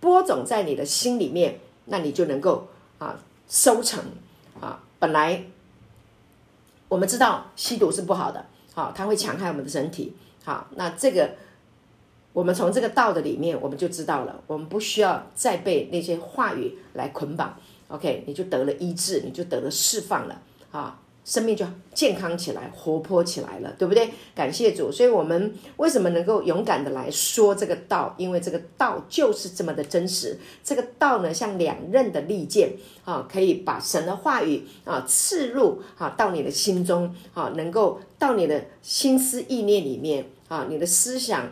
播种在你的心里面，那你就能够啊收成啊。本来我们知道吸毒是不好的，好，它会强害我们的身体。好，那这个。我们从这个道的里面，我们就知道了，我们不需要再被那些话语来捆绑。OK，你就得了医治，你就得了释放了啊，生命就健康起来，活泼起来了，对不对？感谢主，所以我们为什么能够勇敢的来说这个道？因为这个道就是这么的真实。这个道呢，像两刃的利剑啊，可以把神的话语啊刺入啊到你的心中啊，能够到你的心思意念里面啊，你的思想。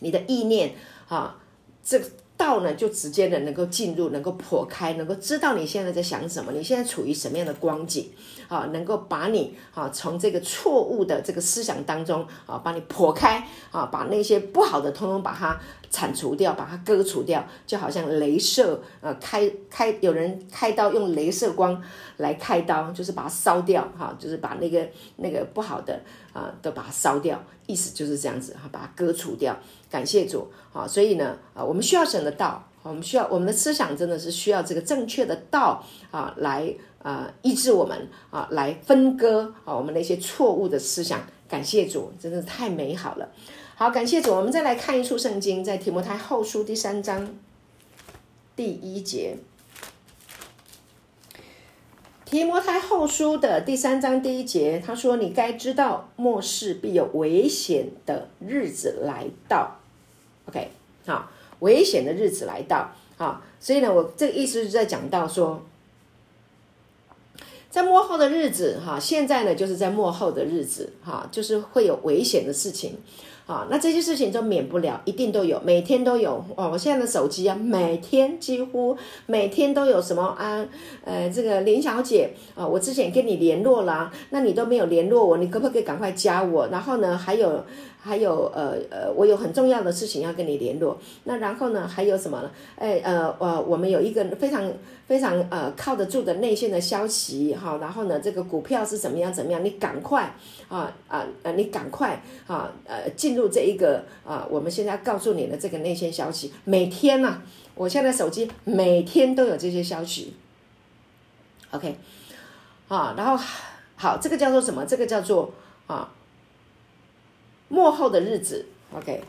你的意念，啊，这个道呢，就直接的能够进入，能够破开，能够知道你现在在想什么，你现在处于什么样的光景，啊，能够把你啊从这个错误的这个思想当中啊，把你破开，啊，把那些不好的通通把它铲除掉，把它割除掉，就好像镭射，呃，开开有人开刀用镭射光来开刀，就是把它烧掉，哈，就是把那个那个不好的啊都把它烧掉，意思就是这样子，哈，把它割除掉。感谢主，好，所以呢，啊，我们需要神的道，我们需要我们的思想真的是需要这个正确的道啊，来啊医治我们啊，来分割啊我们那些错误的思想。感谢主，真的是太美好了。好，感谢主，我们再来看一处圣经，在提摩太后书第三章第一节。提摩太后书的第三章第一节，他说：“你该知道，末世必有危险的日子来到。” OK，好，危险的日子来到，好，所以呢，我这个意思是在讲到说，在末后的日子，哈，现在呢，就是在末后的日子，哈，就是会有危险的事情，啊，那这些事情都免不了，一定都有，每天都有，哦，我现在的手机啊，每天几乎每天都有什么啊，呃，这个林小姐啊，我之前跟你联络了，那你都没有联络我，你可不可以赶快加我？然后呢，还有。还有呃呃，我有很重要的事情要跟你联络。那然后呢，还有什么呢？哎呃呃，我们有一个非常非常呃靠得住的内线的消息哈。然后呢，这个股票是怎么样怎么样？你赶快啊啊呃，你赶快啊呃进入这一个啊，我们现在告诉你的这个内线消息。每天呢、我现在手机每天都有这些消息。OK，啊，然后好，这个叫做什么？这个叫做啊。末后的日子，OK，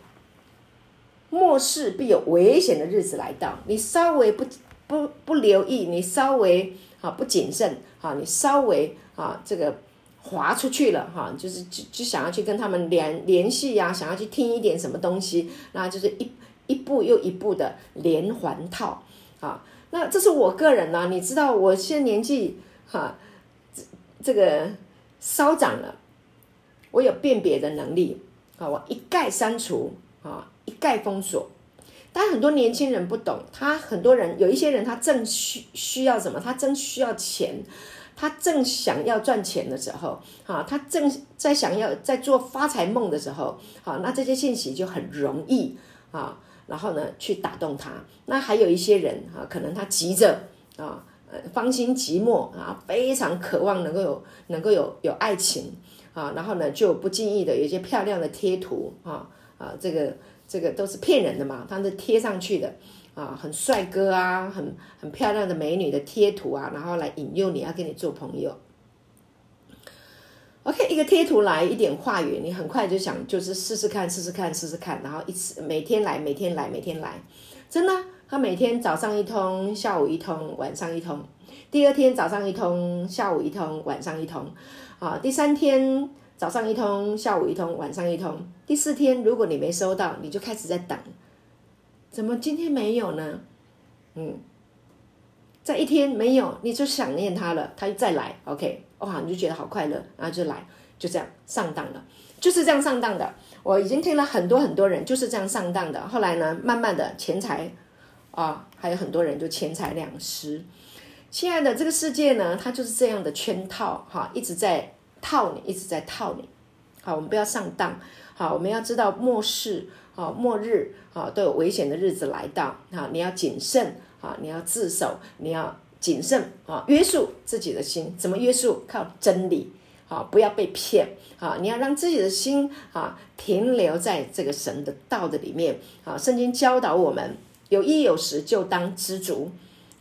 末世必有危险的日子来到。你稍微不不不留意，你稍微啊不谨慎啊，你稍微啊这个滑出去了哈，就是就就想要去跟他们联联系呀，想要去听一点什么东西，那就是一一步又一步的连环套啊。那这是我个人呢，你知道我现在年纪哈，这这个稍长了。我有辨别的能力啊，我一概删除啊，一概封锁。但很多年轻人不懂，他很多人有一些人，他正需需要什么？他正需要钱，他正想要赚钱的时候，啊，他正在想要在做发财梦的时候，好，那这些信息就很容易啊，然后呢去打动他。那还有一些人啊，可能他急着啊，芳心寂寞啊，非常渴望能够有能够有有爱情啊，然后呢就不经意的有一些漂亮的贴图啊啊这个。这个都是骗人的嘛，他是贴上去的啊，很帅哥啊，很很漂亮的美女的贴图啊，然后来引诱你要跟你做朋友。OK，一个贴图来一点话语，你很快就想就是试试看，试试看，试试看，然后一次每天来，每天来，每天来，真的，他每天早上一通，下午一通，晚上一通，第二天早上一通，下午一通，晚上一通，啊，第三天。早上一通，下午一通，晚上一通。第四天，如果你没收到，你就开始在等，怎么今天没有呢？嗯，在一天没有，你就想念他了，他就再来，OK，哇，你就觉得好快乐，然后就来，就这样上当了，就是这样上当的。我已经听了很多很多人就是这样上当的，后来呢，慢慢的钱财啊，还有很多人就钱财两失。亲爱的，这个世界呢，它就是这样的圈套，哈，一直在。套你，一直在套你，好，我们不要上当，好，我们要知道末世，好，末日，好，都有危险的日子来到，好，你要谨慎，好，你要自守，你要谨慎，啊，约束自己的心，怎么约束？靠真理，好，不要被骗，好，你要让自己的心，啊，停留在这个神的道的里面，好，圣经教导我们，有衣有食就当知足，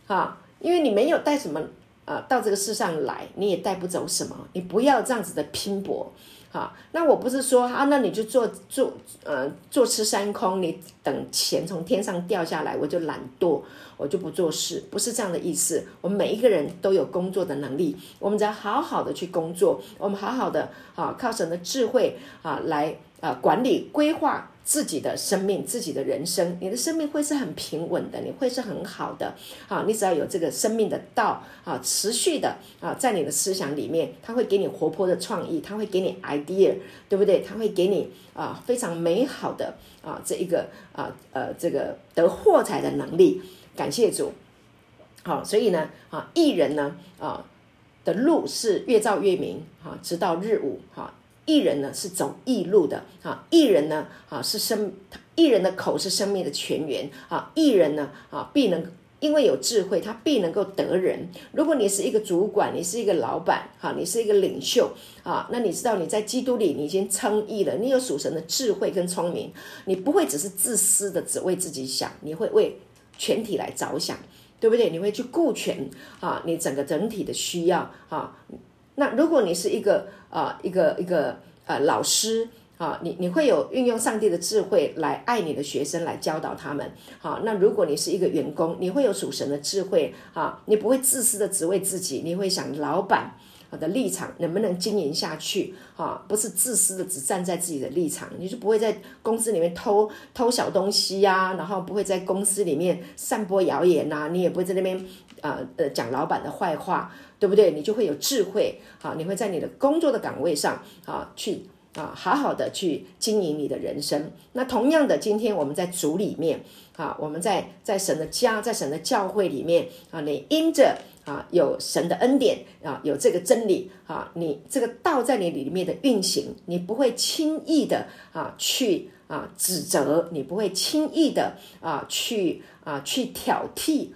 好，因为你没有带什么。啊，到这个世上来，你也带不走什么。你不要这样子的拼搏，好。那我不是说啊，那你就坐坐，呃，坐吃山空，你等钱从天上掉下来，我就懒惰，我就不做事，不是这样的意思。我们每一个人都有工作的能力，我们只要好好的去工作，我们好好的啊，靠神的智慧啊来啊管理规划。自己的生命，自己的人生，你的生命会是很平稳的，你会是很好的啊！你只要有这个生命的道啊，持续的啊，在你的思想里面，它会给你活泼的创意，它会给你 idea，对不对？它会给你啊非常美好的啊这一个啊呃这个得获财的能力。感谢主，好，所以呢啊，艺人呢啊的路是越照越明啊，直到日午哈。艺人呢是走艺路的啊，艺人呢啊是生，艺人的口是生命的泉源啊，艺人呢啊必能因为有智慧，他必能够得人。如果你是一个主管，你是一个老板，哈，你是一个领袖啊，那你知道你在基督里你已经称义了，你有属神的智慧跟聪明，你不会只是自私的只为自己想，你会为全体来着想，对不对？你会去顾全啊，你整个整体的需要啊。那如果你是一个啊、一个一个呃老师啊，你你会有运用上帝的智慧来爱你的学生，来教导他们。好，那如果你是一个员工，你会有属神的智慧啊，你不会自私的只为自己，你会想老板的立场能不能经营下去啊？不是自私的只站在自己的立场，你就不会在公司里面偷偷小东西呀、啊，然后不会在公司里面散播谣言呐、啊，你也不会在那边呃呃讲老板的坏话。对不对？你就会有智慧，好，你会在你的工作的岗位上，啊，去啊，好好的去经营你的人生。那同样的，今天我们在主里面，啊，我们在在神的家，在神的教会里面，啊，你因着啊有神的恩典，啊，有这个真理，啊，你这个道在你里面的运行，你不会轻易的啊去啊指责，你不会轻易的啊去啊去挑剔。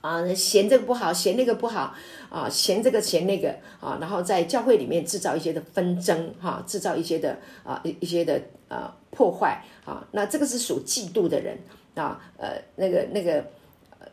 啊，嫌这个不好，嫌那个不好，啊，嫌这个嫌那个，啊，然后在教会里面制造一些的纷争，哈、制造一些的啊一一些的啊破坏，啊，那这个是属嫉妒的人，啊，呃，那个那个，呃，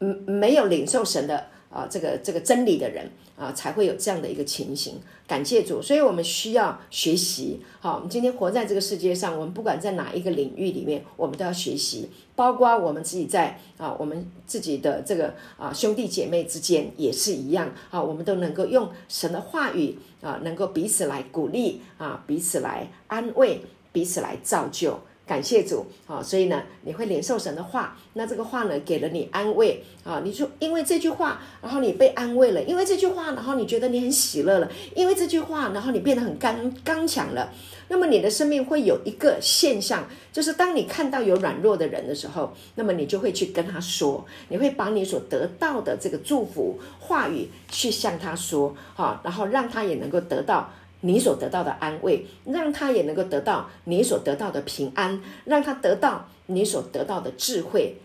嗯，没有领受神的。啊，这个这个真理的人啊，才会有这样的一个情形。感谢主，所以我们需要学习。好，我们今天活在这个世界上，我们不管在哪一个领域里面，我们都要学习。包括我们自己在啊，我们自己的这个啊兄弟姐妹之间也是一样啊，我们都能够用神的话语啊，能够彼此来鼓励啊，彼此来安慰，彼此来造就。感谢主啊！所以呢，你会领受神的话，那这个话呢，给了你安慰啊！你说因为这句话，然后你被安慰了，因为这句话，然后你觉得你很喜乐了，因为这句话，然后你变得很刚刚强了。那么你的生命会有一个现象，就是当你看到有软弱的人的时候，那么你就会去跟他说，你会把你所得到的这个祝福话语去向他说，哈，然后让他也能够得到。你所得到的安慰，让他也能够得到你所得到的平安，让他得到你所得到的智慧。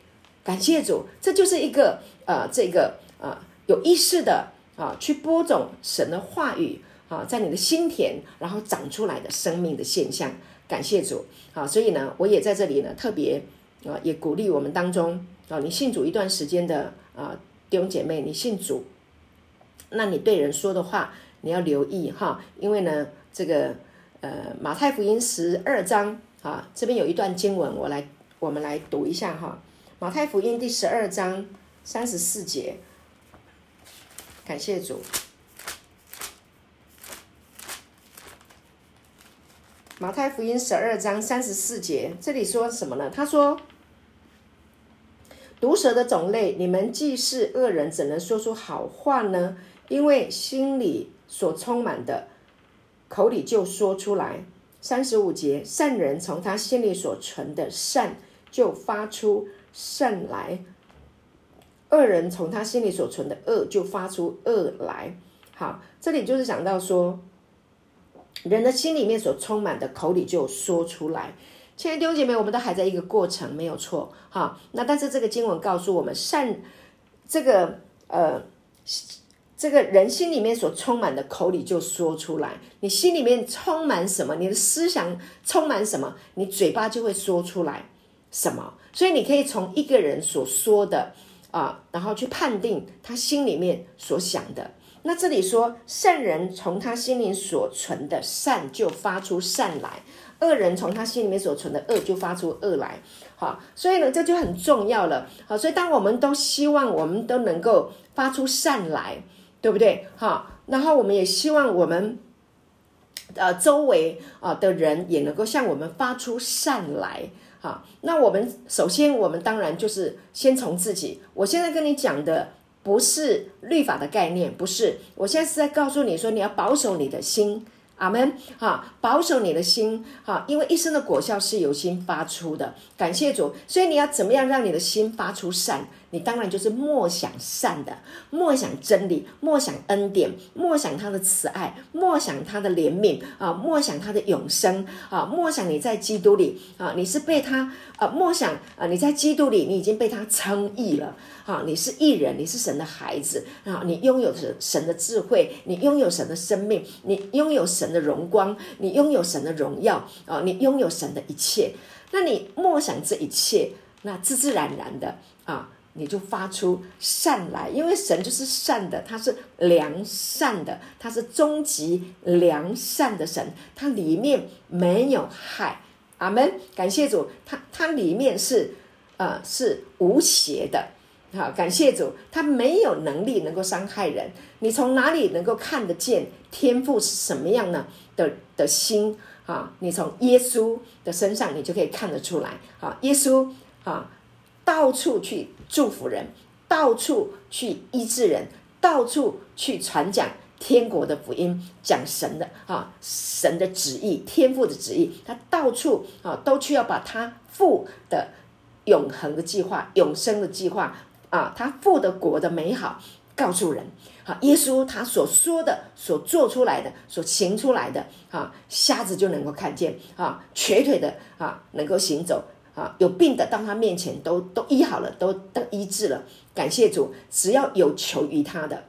感谢主，这就是一个呃，这个呃有意识的啊，去播种神的话语啊，在你的心田，然后长出来的生命的现象。感谢主，啊，所以呢，我也在这里呢，特别啊，也鼓励我们当中啊，你信主一段时间的啊弟兄姐妹，你信主，那你对人说的话。你要留意哈，因为呢，这个呃，马太福音十二章啊，这边有一段经文，我来我们来读一下哈。马太福音第十二章三十四节，感谢主。马太福音十二章三十四节，这里说什么呢？他说：“毒蛇的种类，你们既是恶人，怎能说出好话呢？因为心里。”所充满的，口里就说出来。三十五节，善人从他心里所存的善就发出善来，恶人从他心里所存的恶就发出恶来。好，这里就是讲到说，人的心里面所充满的，口里就说出来。亲爱的弟兄姐妹，我们都还在一个过程，没有错。好，那但是这个经文告诉我们，善这个呃。这个人心里面所充满的，口里就说出来。你心里面充满什么，你的思想充满什么，你嘴巴就会说出来什么。所以你可以从一个人所说的啊，然后去判定他心里面所想的。那这里说，善人从他心里所存的善就发出善来，恶人从他心里面所存的恶就发出恶来。好，所以呢，这就很重要了。好，所以当我们都希望我们都能够发出善来。对不对？好，然后我们也希望我们，呃，周围啊的人也能够向我们发出善来。好，那我们首先，我们当然就是先从自己。我现在跟你讲的不是律法的概念，不是。我现在是在告诉你说，你要保守你的心。阿门。哈，保守你的心。哈，因为一生的果效是由心发出的。感谢主。所以你要怎么样让你的心发出善？你当然就是默想善的，默想真理，默想恩典，默想他的慈爱，默想他的怜悯啊，默想他的永生啊，默想你在基督里啊，你是被他啊，默想啊，你在基督里，你已经被他称义了啊，你是义人，你是神的孩子啊，你拥有神神的智慧，你拥有神的生命，你拥有神的荣光，你拥有神的荣耀啊，你拥有神的一切，那你默想这一切，那自自然然的啊。你就发出善来，因为神就是善的，他是良善的，他是终极良善的神，他里面没有害。阿门，感谢主，他他里面是呃是无邪的。好，感谢主，他没有能力能够伤害人。你从哪里能够看得见天赋是什么样呢的的心啊？你从耶稣的身上，你就可以看得出来。好，耶稣啊。到处去祝福人，到处去医治人，到处去传讲天国的福音，讲神的啊，神的旨意，天父的旨意，他到处啊都去要把他父的永恒的计划、永生的计划啊，他父的国的美好告诉人。啊，耶稣他所说的、所做出来的、所行出来的啊，瞎子就能够看见啊，瘸腿的啊能够行走。啊，有病的到他面前都都医好了，都都医治了。感谢主，只要有求于他的，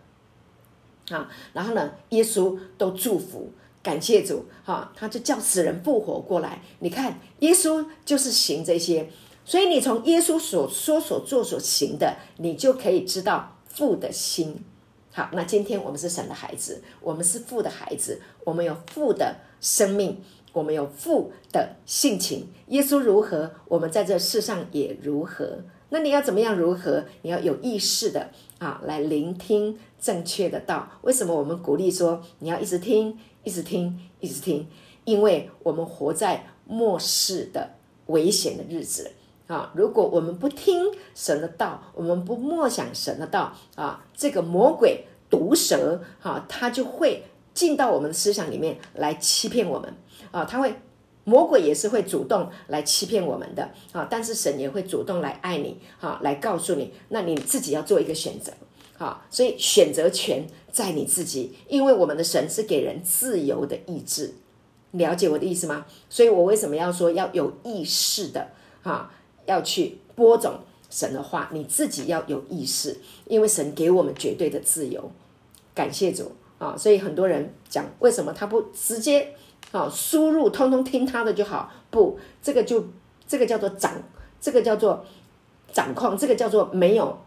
啊，然后呢，耶稣都祝福。感谢主，哈、啊，他就叫死人复活过来。你看，耶稣就是行这些，所以你从耶稣所说、所做、所行的，你就可以知道父的心。好，那今天我们是神的孩子，我们是父的孩子，我们有父的生命。我们有父的性情，耶稣如何，我们在这世上也如何。那你要怎么样如何？你要有意识的啊，来聆听正确的道。为什么我们鼓励说你要一直听，一直听，一直听？因为我们活在末世的危险的日子啊！如果我们不听神的道，我们不默想神的道啊，这个魔鬼毒蛇啊，他就会进到我们的思想里面来欺骗我们啊！他会，魔鬼也是会主动来欺骗我们的啊！但是神也会主动来爱你啊，来告诉你，那你自己要做一个选择。好，所以选择权在你自己，因为我们的神是给人自由的意志，了解我的意思吗？所以我为什么要说要有意识的啊，要去播种神的话，你自己要有意识，因为神给我们绝对的自由，感谢主啊！所以很多人讲，为什么他不直接啊输入，通通听他的就好？不，这个就这个叫做掌，这个叫做掌控，这个叫做没有。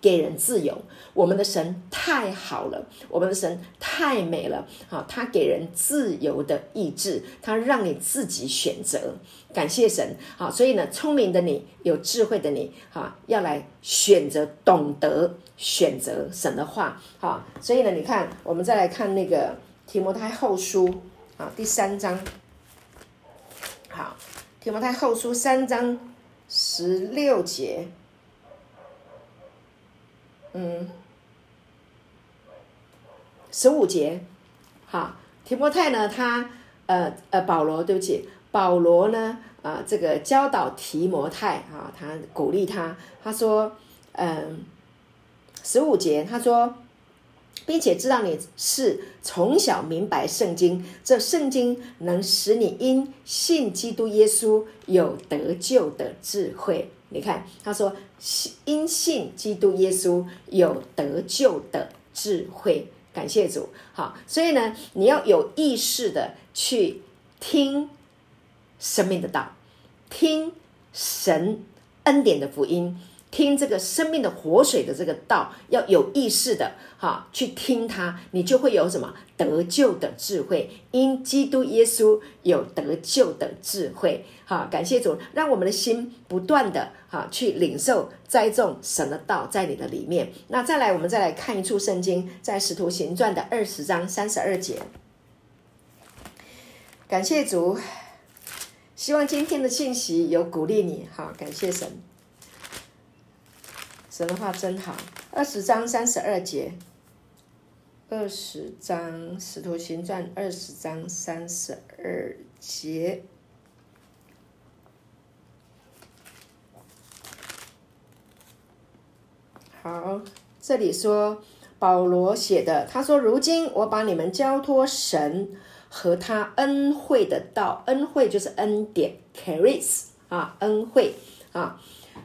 给人自由，我们的神太好了，我们的神太美了，好，他给人自由的意志，他让你自己选择，感谢神，好，所以呢，聪明的你，有智慧的你，哈，要来选择，懂得选择神的话，好，所以呢，你看，我们再来看那个提摩太后书啊，第三章，好，提摩太后书三章十六节。嗯，十五节，好，提摩太呢，他呃呃，保罗，对不起，保罗呢，啊、这个教导提摩太啊，他鼓励他，他说，嗯，十五节，他说，并且知道你是从小明白圣经，这圣经能使你因信基督耶稣有得救的智慧。你看，他说信。因信基督耶稣有得救的智慧，感谢主。好，所以呢，你要有意识的去听生命的道，听神恩典的福音。听这个生命的活水的这个道，要有意识的哈去听它，你就会有什么得救的智慧。因基督耶稣有得救的智慧，哈，感谢主，让我们的心不断的哈去领受栽种神的道在你的里面。那再来，我们再来看一处圣经，在使徒行传的二十章三十二节。感谢主，希望今天的信息有鼓励你，哈，感谢神。神的话真好，二十章三十二节，二十章使徒行传二十章三十二节，好，这里说保罗写的，他说：“如今我把你们交托神和他恩惠的道，恩惠就是恩典，charis 啊，恩惠啊，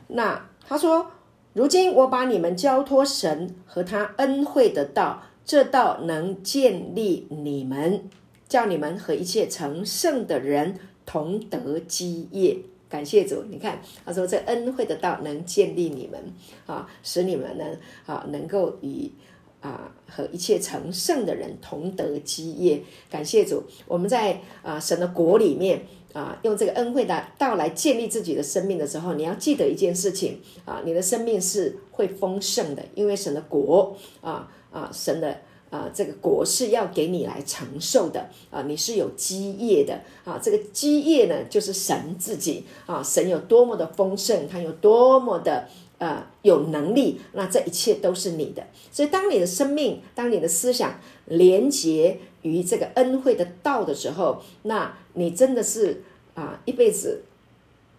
那他说。”如今我把你们交托神和他恩惠的道，这道能建立你们，叫你们和一切成圣的人同得基业。感谢主，你看他说这恩惠的道能建立你们啊，使你们呢啊能够与啊和一切成圣的人同得基业。感谢主，我们在啊神的国里面。啊，用这个恩惠的道来建立自己的生命的时候，你要记得一件事情啊，你的生命是会丰盛的，因为神的国啊啊，神的啊这个国是要给你来承受的啊，你是有基业的啊，这个基业呢就是神自己啊，神有多么的丰盛，他有多么的呃有能力，那这一切都是你的。所以，当你的生命，当你的思想连结于这个恩惠的道的时候，那你真的是啊，一辈子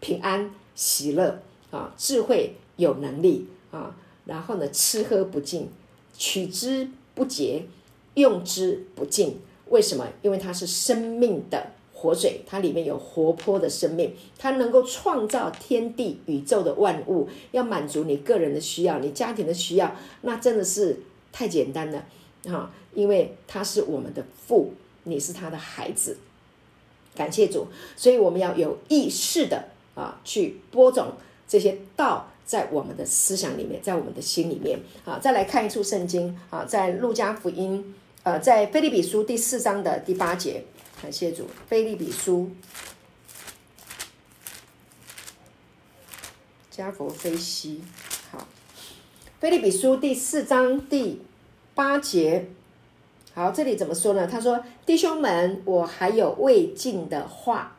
平安喜乐啊，智慧有能力啊，然后呢，吃喝不尽，取之不竭，用之不尽。为什么？因为它是生命的活水，它里面有活泼的生命，它能够创造天地宇宙的万物，要满足你个人的需要，你家庭的需要，那真的是太简单了啊！因为他是我们的父，你是他的孩子。感谢主，所以我们要有意识的啊，去播种这些道在我们的思想里面，在我们的心里面啊。再来看一处圣经啊，在路加福音，呃，在腓利比书第四章的第八节。感谢主，腓利比书，加佛非西，好，腓利比书第四章第八节。好，这里怎么说呢？他说：“弟兄们，我还有未尽的话。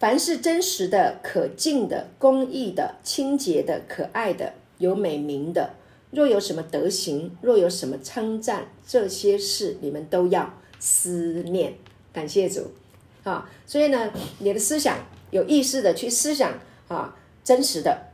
凡是真实的、可敬的、公义的、清洁的、可爱的、有美名的，若有什么德行，若有什么称赞，这些事你们都要思念。感谢主啊！所以呢，你的思想有意识的去思想啊，真实的。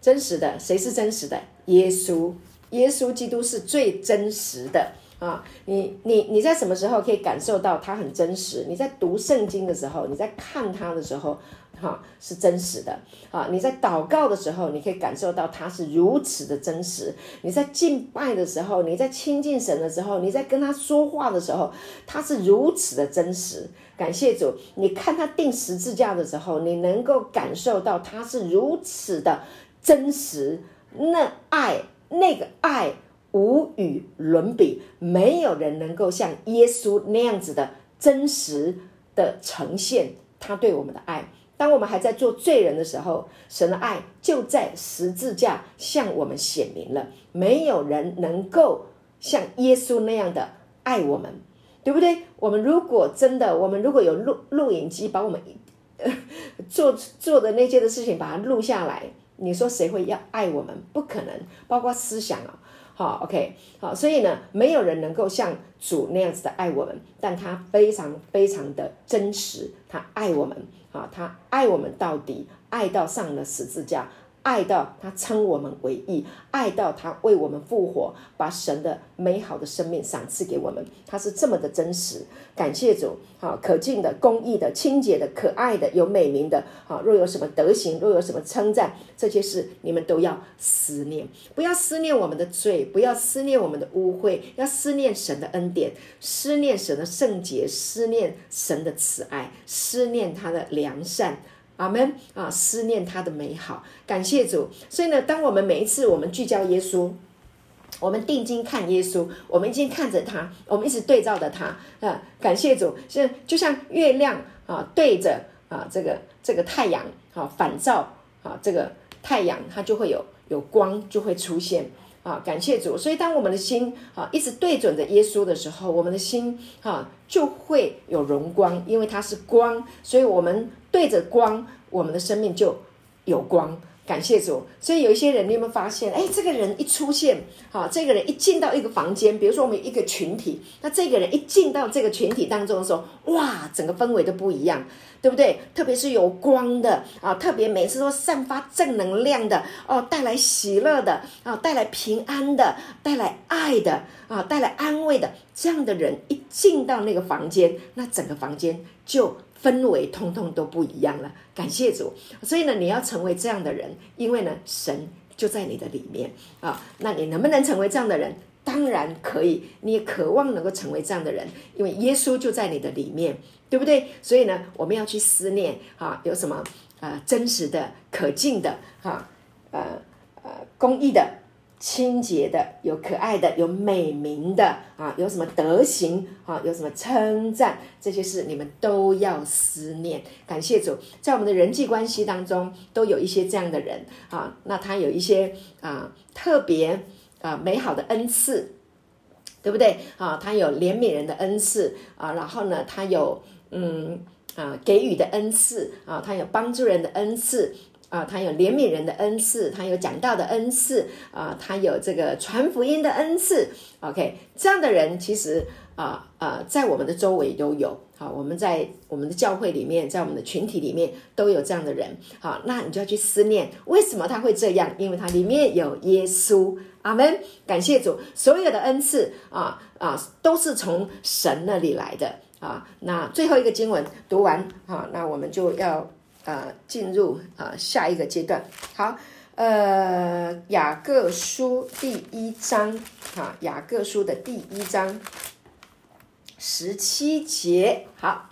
真实的，谁是真实的？耶稣，耶稣基督是最真实的啊！你你你在什么时候可以感受到他很真实？你在读圣经的时候，你在看他的时候，哈、啊，是真实的啊！你在祷告的时候，你可以感受到他是如此的真实。你在敬拜的时候，你在亲近神的时候，你在跟他说话的时候，他是如此的真实。感谢主！你看他钉十字架的时候，你能够感受到他是如此的。真实，那爱，那个爱无与伦比，没有人能够像耶稣那样子的真实的呈现他对我们的爱。当我们还在做罪人的时候，神的爱就在十字架向我们显明了。没有人能够像耶稣那样的爱我们，对不对？我们如果真的，我们如果有录录影机，把我们做做的那些的事情，把它录下来。你说谁会要爱我们？不可能，包括思想啊，好，OK，好，所以呢，没有人能够像主那样子的爱我们，但他非常非常的真实，他爱我们，啊，他爱我们到底，爱到上了十字架。爱到他称我们为义，爱到他为我们复活，把神的美好的生命赏赐给我们，他是这么的真实。感谢主，好，可敬的、公义的、清洁的、可爱的、有美名的，好，若有什么德行，若有什么称赞，这些事你们都要思念，不要思念我们的罪，不要思念我们的污秽，要思念神的恩典，思念神的圣洁，思念神的慈爱，思念他的良善。阿门啊！思念他的美好，感谢主。所以呢，当我们每一次我们聚焦耶稣，我们定睛看耶稣，我们一经看着他，我们一直对照着他啊！感谢主，现就像月亮啊，对着啊这个这个太阳啊反照啊这个太阳，它就会有有光就会出现啊！感谢主。所以当我们的心啊一直对准着耶稣的时候，我们的心啊就会有荣光，因为它是光，所以我们。对着光，我们的生命就有光。感谢主。所以有一些人，你有没有发现？哎，这个人一出现，好，这个人一进到一个房间，比如说我们一个群体，那这个人一进到这个群体当中的时候，哇，整个氛围都不一样，对不对？特别是有光的啊，特别每次都散发正能量的哦，带来喜乐的啊，带来平安的，带来爱的啊，带来安慰的，这样的人一进到那个房间，那整个房间就。氛围通通都不一样了，感谢主。所以呢，你要成为这样的人，因为呢，神就在你的里面啊。那你能不能成为这样的人？当然可以。你也渴望能够成为这样的人，因为耶稣就在你的里面，对不对？所以呢，我们要去思念啊，有什么啊、真实的、可敬的，哈、啊，呃呃，公义的。清洁的，有可爱的，有美名的啊，有什么德行啊，有什么称赞，这些事你们都要思念。感谢主，在我们的人际关系当中，都有一些这样的人啊，那他有一些啊特别啊美好的恩赐，对不对啊？他有怜悯人的恩赐啊，然后呢，他有嗯啊给予的恩赐啊，他有帮助人的恩赐。啊，他有怜悯人的恩赐，他有讲道的恩赐，啊，他有这个传福音的恩赐。OK，这样的人其实啊啊，在我们的周围都有。好，我们在我们的教会里面，在我们的群体里面都有这样的人。好，那你就要去思念，为什么他会这样？因为他里面有耶稣。阿门。感谢主，所有的恩赐啊啊，都是从神那里来的。啊，那最后一个经文读完，啊，那我们就要。呃，进入啊下一个阶段。好，呃，雅各书第一章，哈，雅各书的第一章十七节。好，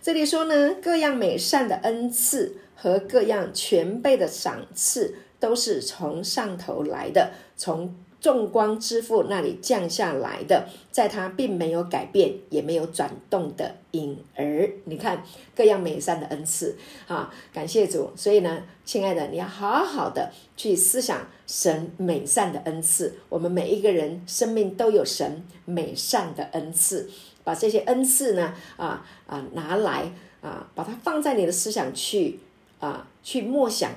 这里说呢，各样美善的恩赐和各样全备的赏赐，都是从上头来的，从。众光之父那里降下来的，在他并没有改变，也没有转动的影儿。你看各样美善的恩赐啊，感谢主。所以呢，亲爱的，你要好好的去思想神美善的恩赐。我们每一个人生命都有神美善的恩赐，把这些恩赐呢，啊啊拿来啊，把它放在你的思想去啊，去默想，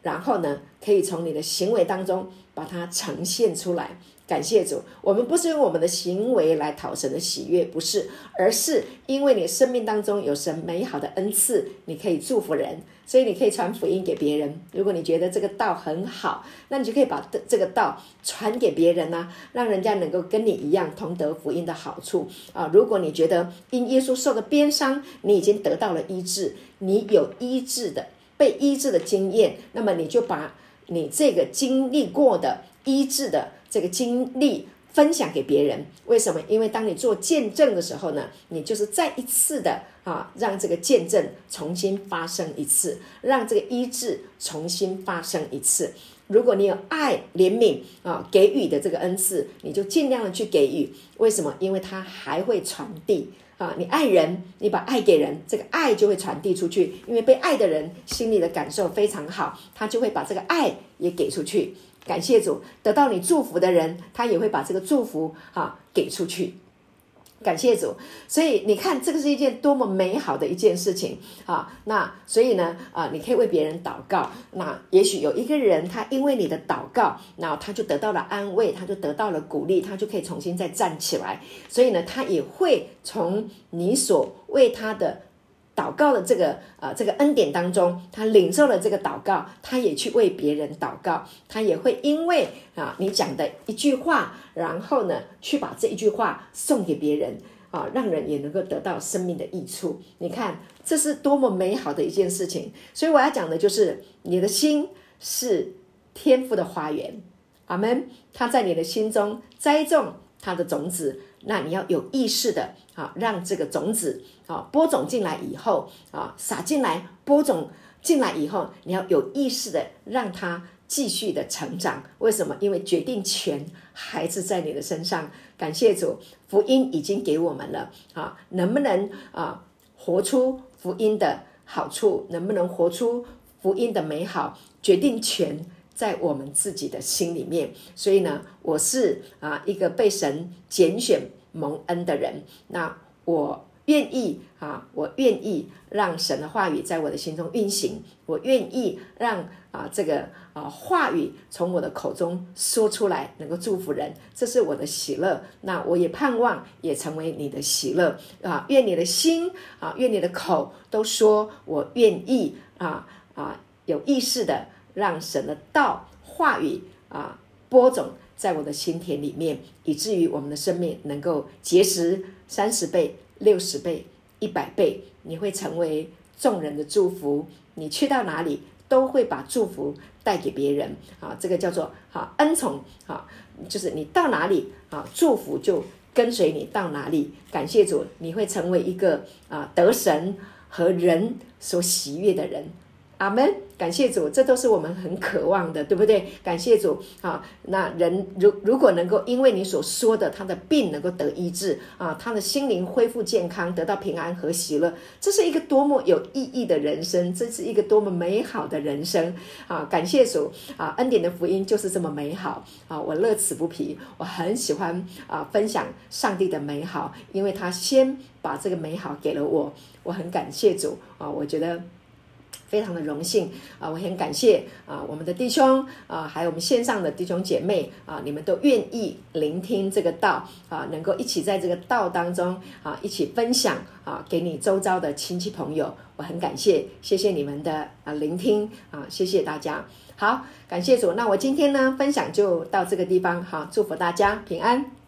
然后呢，可以从你的行为当中把它呈现出来。感谢主，我们不是用我们的行为来讨神的喜悦，不是，而是因为你生命当中有神美好的恩赐，你可以祝福人，所以你可以传福音给别人。如果你觉得这个道很好，那你就可以把这个道传给别人呐，让人家能够跟你一样同得福音的好处啊。如果你觉得因耶稣受的鞭伤，你已经得到了医治，你有医治的被医治的经验，那么你就把你这个经历过的医治的。这个经历分享给别人，为什么？因为当你做见证的时候呢，你就是再一次的啊，让这个见证重新发生一次，让这个医治重新发生一次。如果你有爱、怜悯啊，给予的这个恩赐，你就尽量的去给予。为什么？因为它还会传递啊。你爱人，你把爱给人，这个爱就会传递出去。因为被爱的人心里的感受非常好，他就会把这个爱也给出去。感谢主，得到你祝福的人，他也会把这个祝福啊给出去。感谢主，所以你看，这个是一件多么美好的一件事情啊！那所以呢，啊，你可以为别人祷告。那也许有一个人，他因为你的祷告，那他就得到了安慰，他就得到了鼓励，他就可以重新再站起来。所以呢，他也会从你所为他的。祷告的这个呃这个恩典当中，他领受了这个祷告，他也去为别人祷告，他也会因为啊你讲的一句话，然后呢去把这一句话送给别人啊，让人也能够得到生命的益处。你看这是多么美好的一件事情。所以我要讲的就是你的心是天赋的花园，阿门。他在你的心中栽种他的种子。那你要有意识的啊，让这个种子啊播种进来以后啊撒进来播种进来以后，你要有意识的让它继续的成长。为什么？因为决定权还是在你的身上。感谢主，福音已经给我们了啊，能不能啊活出福音的好处？能不能活出福音的美好？决定权。在我们自己的心里面，所以呢，我是啊一个被神拣选蒙恩的人。那我愿意啊，我愿意让神的话语在我的心中运行。我愿意让啊这个啊话语从我的口中说出来，能够祝福人，这是我的喜乐。那我也盼望也成为你的喜乐啊！愿你的心啊，愿你的口都说我愿意啊啊有意识的。让神的道话语啊播种在我的心田里面，以至于我们的生命能够结实三十倍、六十倍、一百倍。你会成为众人的祝福，你去到哪里都会把祝福带给别人啊！这个叫做啊恩宠啊，就是你到哪里啊，祝福就跟随你到哪里。感谢主，你会成为一个啊得神和人所喜悦的人。阿门，感谢主，这都是我们很渴望的，对不对？感谢主啊！那人如如果能够因为你所说的，他的病能够得医治啊，他的心灵恢复健康，得到平安和喜乐，这是一个多么有意义的人生，这是一个多么美好的人生啊！感谢主啊！恩典的福音就是这么美好啊！我乐此不疲，我很喜欢啊分享上帝的美好，因为他先把这个美好给了我，我很感谢主啊！我觉得。非常的荣幸啊！我很感谢啊，我们的弟兄啊，还有我们线上的弟兄姐妹啊，你们都愿意聆听这个道啊，能够一起在这个道当中啊，一起分享啊，给你周遭的亲戚朋友，我很感谢，谢谢你们的啊聆听啊，谢谢大家。好，感谢主。那我今天呢，分享就到这个地方，好，祝福大家平安。